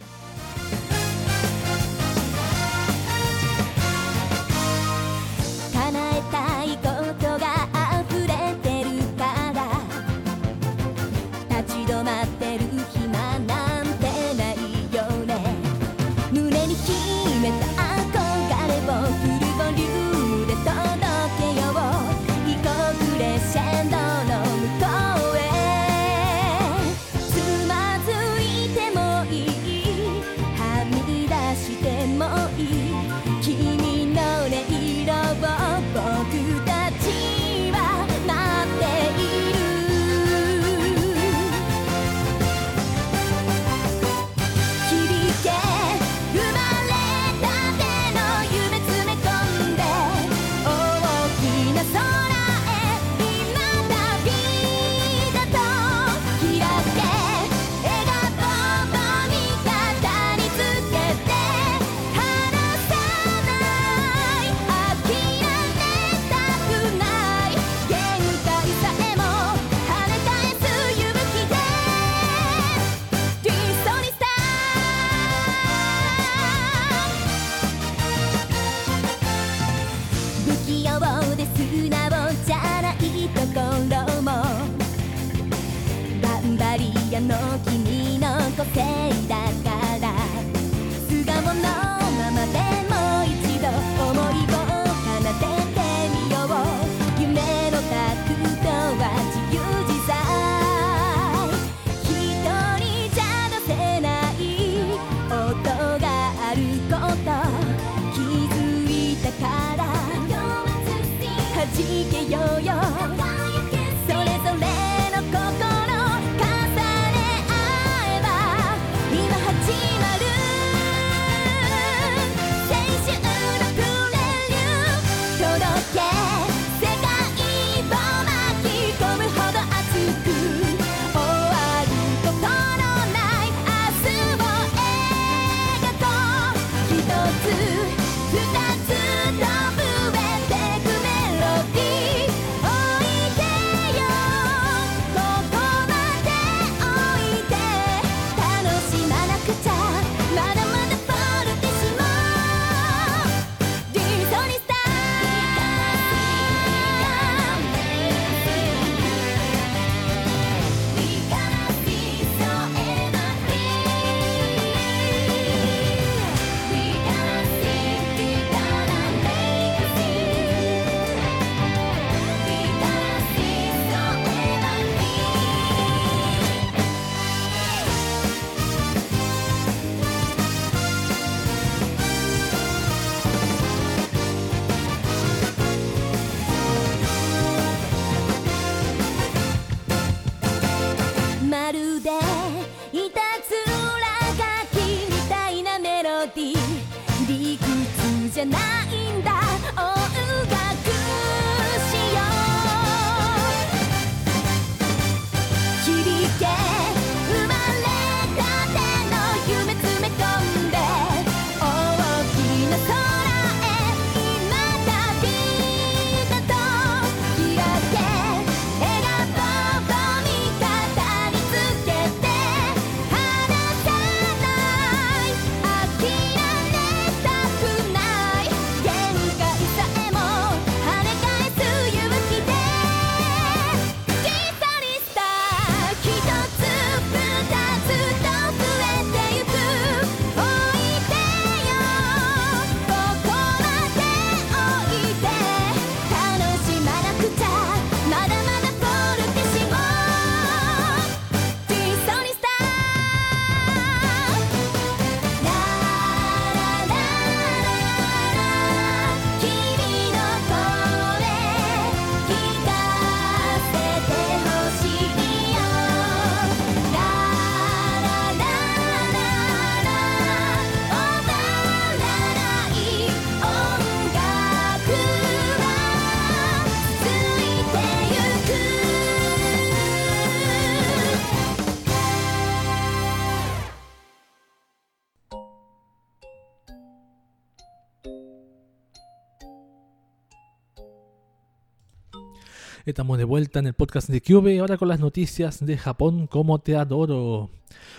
Estamos de vuelta en el podcast de Cube, ahora con las noticias de Japón como te adoro.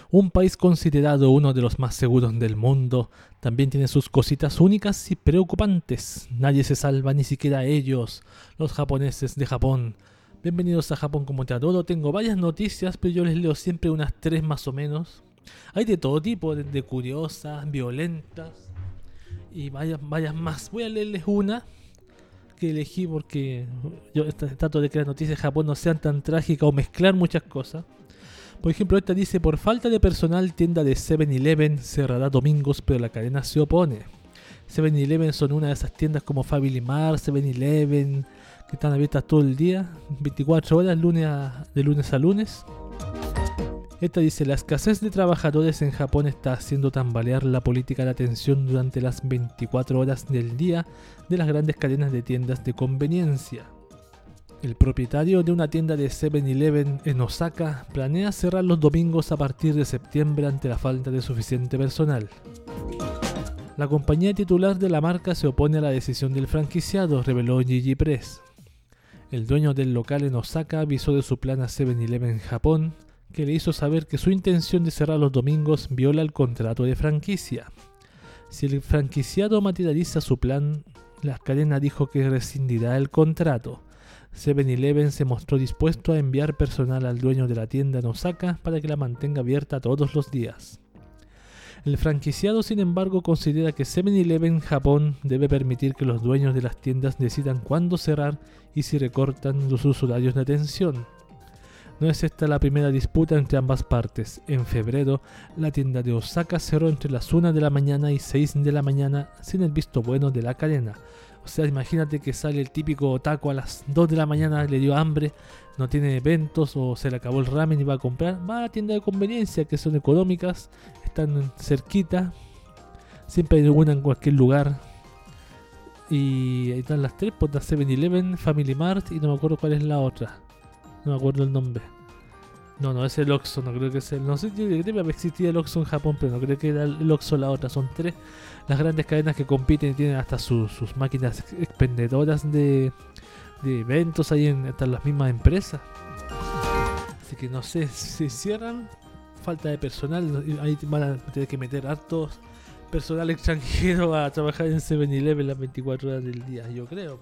Un país considerado uno de los más seguros del mundo, también tiene sus cositas únicas y preocupantes. Nadie se salva, ni siquiera ellos, los japoneses de Japón. Bienvenidos a Japón como te adoro. Tengo varias noticias, pero yo les leo siempre unas tres más o menos. Hay de todo tipo, desde curiosas, violentas y varias, varias más. Voy a leerles una que elegí porque yo trato de que las noticias de Japón no sean tan trágicas o mezclar muchas cosas. Por ejemplo, esta dice, por falta de personal, tienda de 7-Eleven cerrará domingos, pero la cadena se opone. 7-Eleven son una de esas tiendas como Family Mart, 7-Eleven, que están abiertas todo el día, 24 horas, de lunes a lunes. Esta dice, la escasez de trabajadores en Japón está haciendo tambalear la política de atención durante las 24 horas del día de las grandes cadenas de tiendas de conveniencia. El propietario de una tienda de 7-Eleven en Osaka planea cerrar los domingos a partir de septiembre ante la falta de suficiente personal. La compañía titular de la marca se opone a la decisión del franquiciado, reveló Gigi Press. El dueño del local en Osaka avisó de su plan a 7-Eleven Japón, que le hizo saber que su intención de cerrar los domingos viola el contrato de franquicia. Si el franquiciado materializa su plan, la cadena dijo que rescindirá el contrato. 7-Eleven se mostró dispuesto a enviar personal al dueño de la tienda en Osaka para que la mantenga abierta todos los días. El franquiciado, sin embargo, considera que 7-Eleven Japón debe permitir que los dueños de las tiendas decidan cuándo cerrar y si recortan los horarios de atención. No es esta la primera disputa entre ambas partes. En febrero, la tienda de Osaka cerró entre las 1 de la mañana y 6 de la mañana sin el visto bueno de la cadena. O sea, imagínate que sale el típico otaku a las 2 de la mañana, le dio hambre, no tiene eventos o se le acabó el ramen y va a comprar. Va a la tienda de conveniencia que son económicas, están cerquita, siempre hay una en cualquier lugar. Y ahí están las tres, pues la 7-Eleven, Family Mart y no me acuerdo cuál es la otra. No me acuerdo el nombre. No, no, es el Oxxo, no creo que sea. No sé, yo creo que existía el Oxxo en Japón, pero no creo que era el Oxxo la otra. Son tres las grandes cadenas que compiten y tienen hasta sus- sus máquinas expendedoras de, de eventos ahí en hasta las mismas empresas. Así que no sé, si cierran, falta de personal, ahí van a tener que meter hartos personal extranjero a trabajar en 7-Eleven las 24 horas del día, yo creo.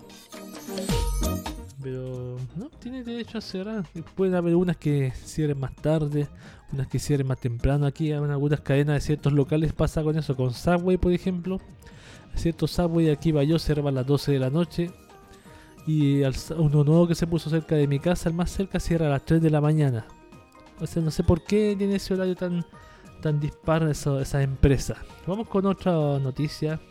Pero no, tiene derecho a cerrar. Pueden haber unas que cierren más tarde, unas que cierren más temprano. Aquí en algunas cadenas de ciertos locales pasa con eso. Con Subway, por ejemplo. Cierto Subway aquí va yo, cerra a las 12 de la noche. Y uno nuevo que se puso cerca de mi casa, el más cerca, cierra a las 3 de la mañana. O sea, no sé por qué tiene ese horario tan, tan dispar esa, esa empresa. Vamos con otra noticia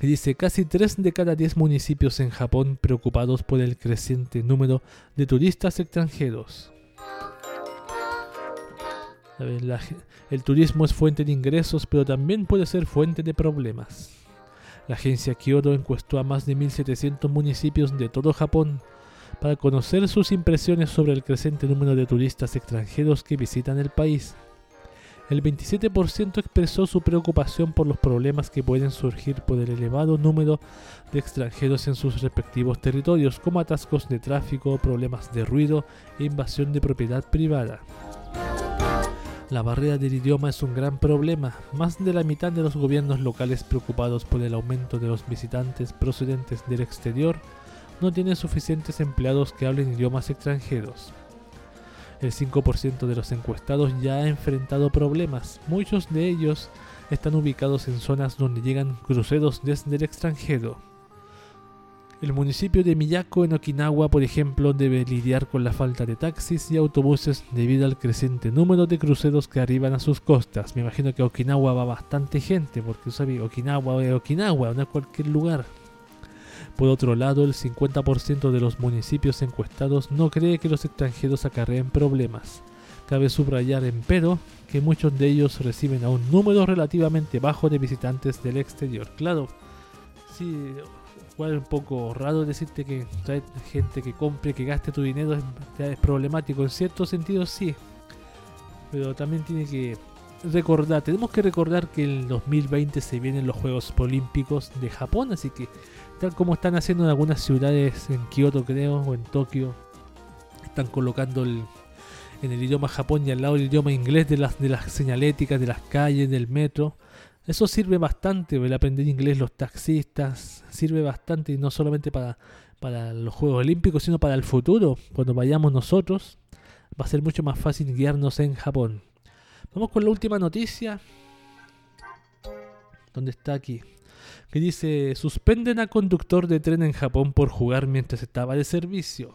que dice casi 3 de cada 10 municipios en Japón preocupados por el creciente número de turistas extranjeros. El turismo es fuente de ingresos, pero también puede ser fuente de problemas. La agencia Kyoto encuestó a más de 1.700 municipios de todo Japón para conocer sus impresiones sobre el creciente número de turistas extranjeros que visitan el país. El 27% expresó su preocupación por los problemas que pueden surgir por el elevado número de extranjeros en sus respectivos territorios, como atascos de tráfico, problemas de ruido e invasión de propiedad privada. La barrera del idioma es un gran problema. Más de la mitad de los gobiernos locales preocupados por el aumento de los visitantes procedentes del exterior no tienen suficientes empleados que hablen idiomas extranjeros. El 5% de los encuestados ya ha enfrentado problemas. Muchos de ellos están ubicados en zonas donde llegan cruceros desde el extranjero. El municipio de Miyako en Okinawa, por ejemplo, debe lidiar con la falta de taxis y autobuses debido al creciente número de cruceros que arriban a sus costas. Me imagino que a Okinawa va bastante gente, porque sabe, Okinawa es Okinawa, no es cualquier lugar. Por otro lado, el 50% de los municipios encuestados no cree que los extranjeros acarreen problemas. Cabe subrayar, empero, que muchos de ellos reciben a un número relativamente bajo de visitantes del exterior. Claro, sí, igual es un poco raro decirte que trae gente que compre, que gaste tu dinero es, es problemático. En cierto sentido, sí. Pero también tiene que recordar, tenemos que recordar que en el 2020 se vienen los Juegos Olímpicos de Japón, así que tal como están haciendo en algunas ciudades, en Kioto creo, o en Tokio, están colocando el, en el idioma Japón y al lado el idioma inglés de las, de las señaléticas, de las calles, del metro. Eso sirve bastante, el aprender inglés los taxistas, sirve bastante y no solamente para, para los Juegos Olímpicos, sino para el futuro. Cuando vayamos nosotros, va a ser mucho más fácil guiarnos en Japón. Vamos con la última noticia. ¿Dónde está aquí? Que dice, suspenden a conductor de tren en Japón por jugar mientras estaba de servicio.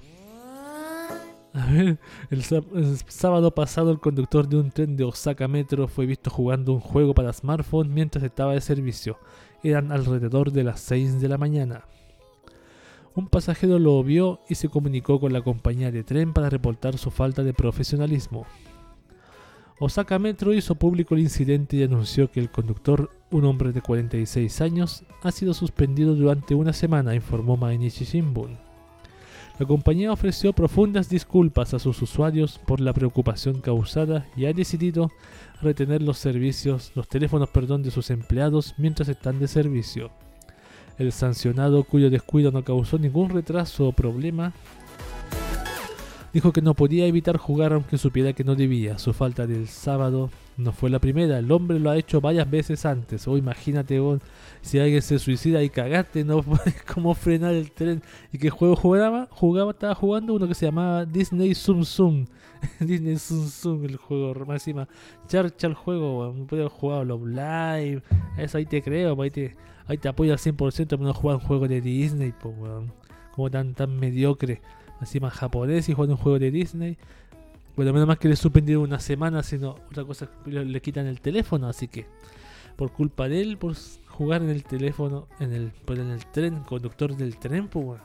A ver, el, sá- el sábado pasado el conductor de un tren de Osaka Metro fue visto jugando un juego para smartphone mientras estaba de servicio. Eran alrededor de las 6 de la mañana. Un pasajero lo vio y se comunicó con la compañía de tren para reportar su falta de profesionalismo. Osaka Metro hizo público el incidente y anunció que el conductor, un hombre de 46 años, ha sido suspendido durante una semana, informó Mainichi Shimbun. La compañía ofreció profundas disculpas a sus usuarios por la preocupación causada y ha decidido retener los servicios, los teléfonos, perdón, de sus empleados mientras están de servicio. El sancionado, cuyo descuido no causó ningún retraso o problema, dijo que no podía evitar jugar aunque supiera que no debía. Su falta del sábado no fue la primera, el hombre lo ha hecho varias veces antes. O imagínate vos, si alguien se suicida y cagaste, no puedes cómo frenar el tren. ¿Y qué juego jugaba? Jugaba, estaba jugando uno que se llamaba Disney Zoom Zoom. Disney Zoom Zoom, el juego, más encima, charcha el juego, no podía jugar los live. Eso ahí te creo, ahí te, ahí te apoyo al 100%, pero no jugar un juego de Disney, pues, weón. Como tan, tan mediocre. Encima japonés y jugando un juego de Disney. Bueno, menos más que le suspendieron una semana, sino otra cosa le, quitan el teléfono, así que por culpa de él, por jugar en el teléfono, en el, pues, en el tren, conductor del tren, pues bueno.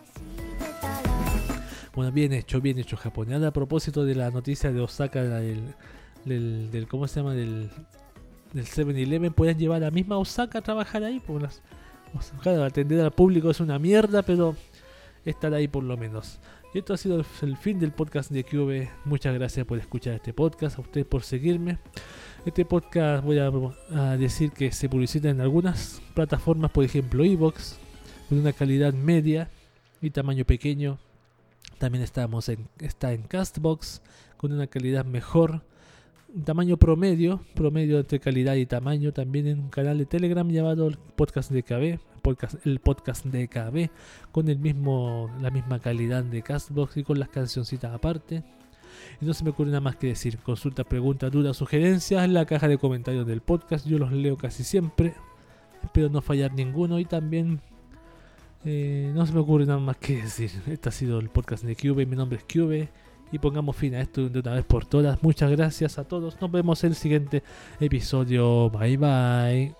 Bueno, bien hecho, bien hecho, japonés. A propósito de la noticia de Osaka, del, del, ¿cómo se llama? Del, del 7-Eleven, pueden llevar a la misma Osaka a trabajar ahí, pues las, claro, atender al público es una mierda, pero estar ahí por lo menos. Y esto ha sido el, fin del podcast de QV. Muchas gracias por escuchar este podcast, a ustedes por seguirme. Este podcast voy a, a decir que se publicita en algunas plataformas, por ejemplo Evox, con una calidad media y tamaño pequeño. También estamos en, está en Castbox con una calidad mejor, un tamaño promedio, promedio entre calidad y tamaño. También en un canal de Telegram llamado el Podcast de KB, podcast, el podcast de KB, con el mismo, la misma calidad de Castbox y con las cancioncitas aparte. Y no se me ocurre nada más que decir. Consulta, preguntas, dudas, sugerencias en la caja de comentarios del podcast. Yo los leo casi siempre. Espero no fallar ninguno. Y también eh, no se me ocurre nada más que decir. Este ha sido el podcast de Cube. Mi nombre es Cube. Y pongamos fin a esto de una vez por todas. Muchas gracias a todos. Nos vemos en el siguiente episodio. Bye bye.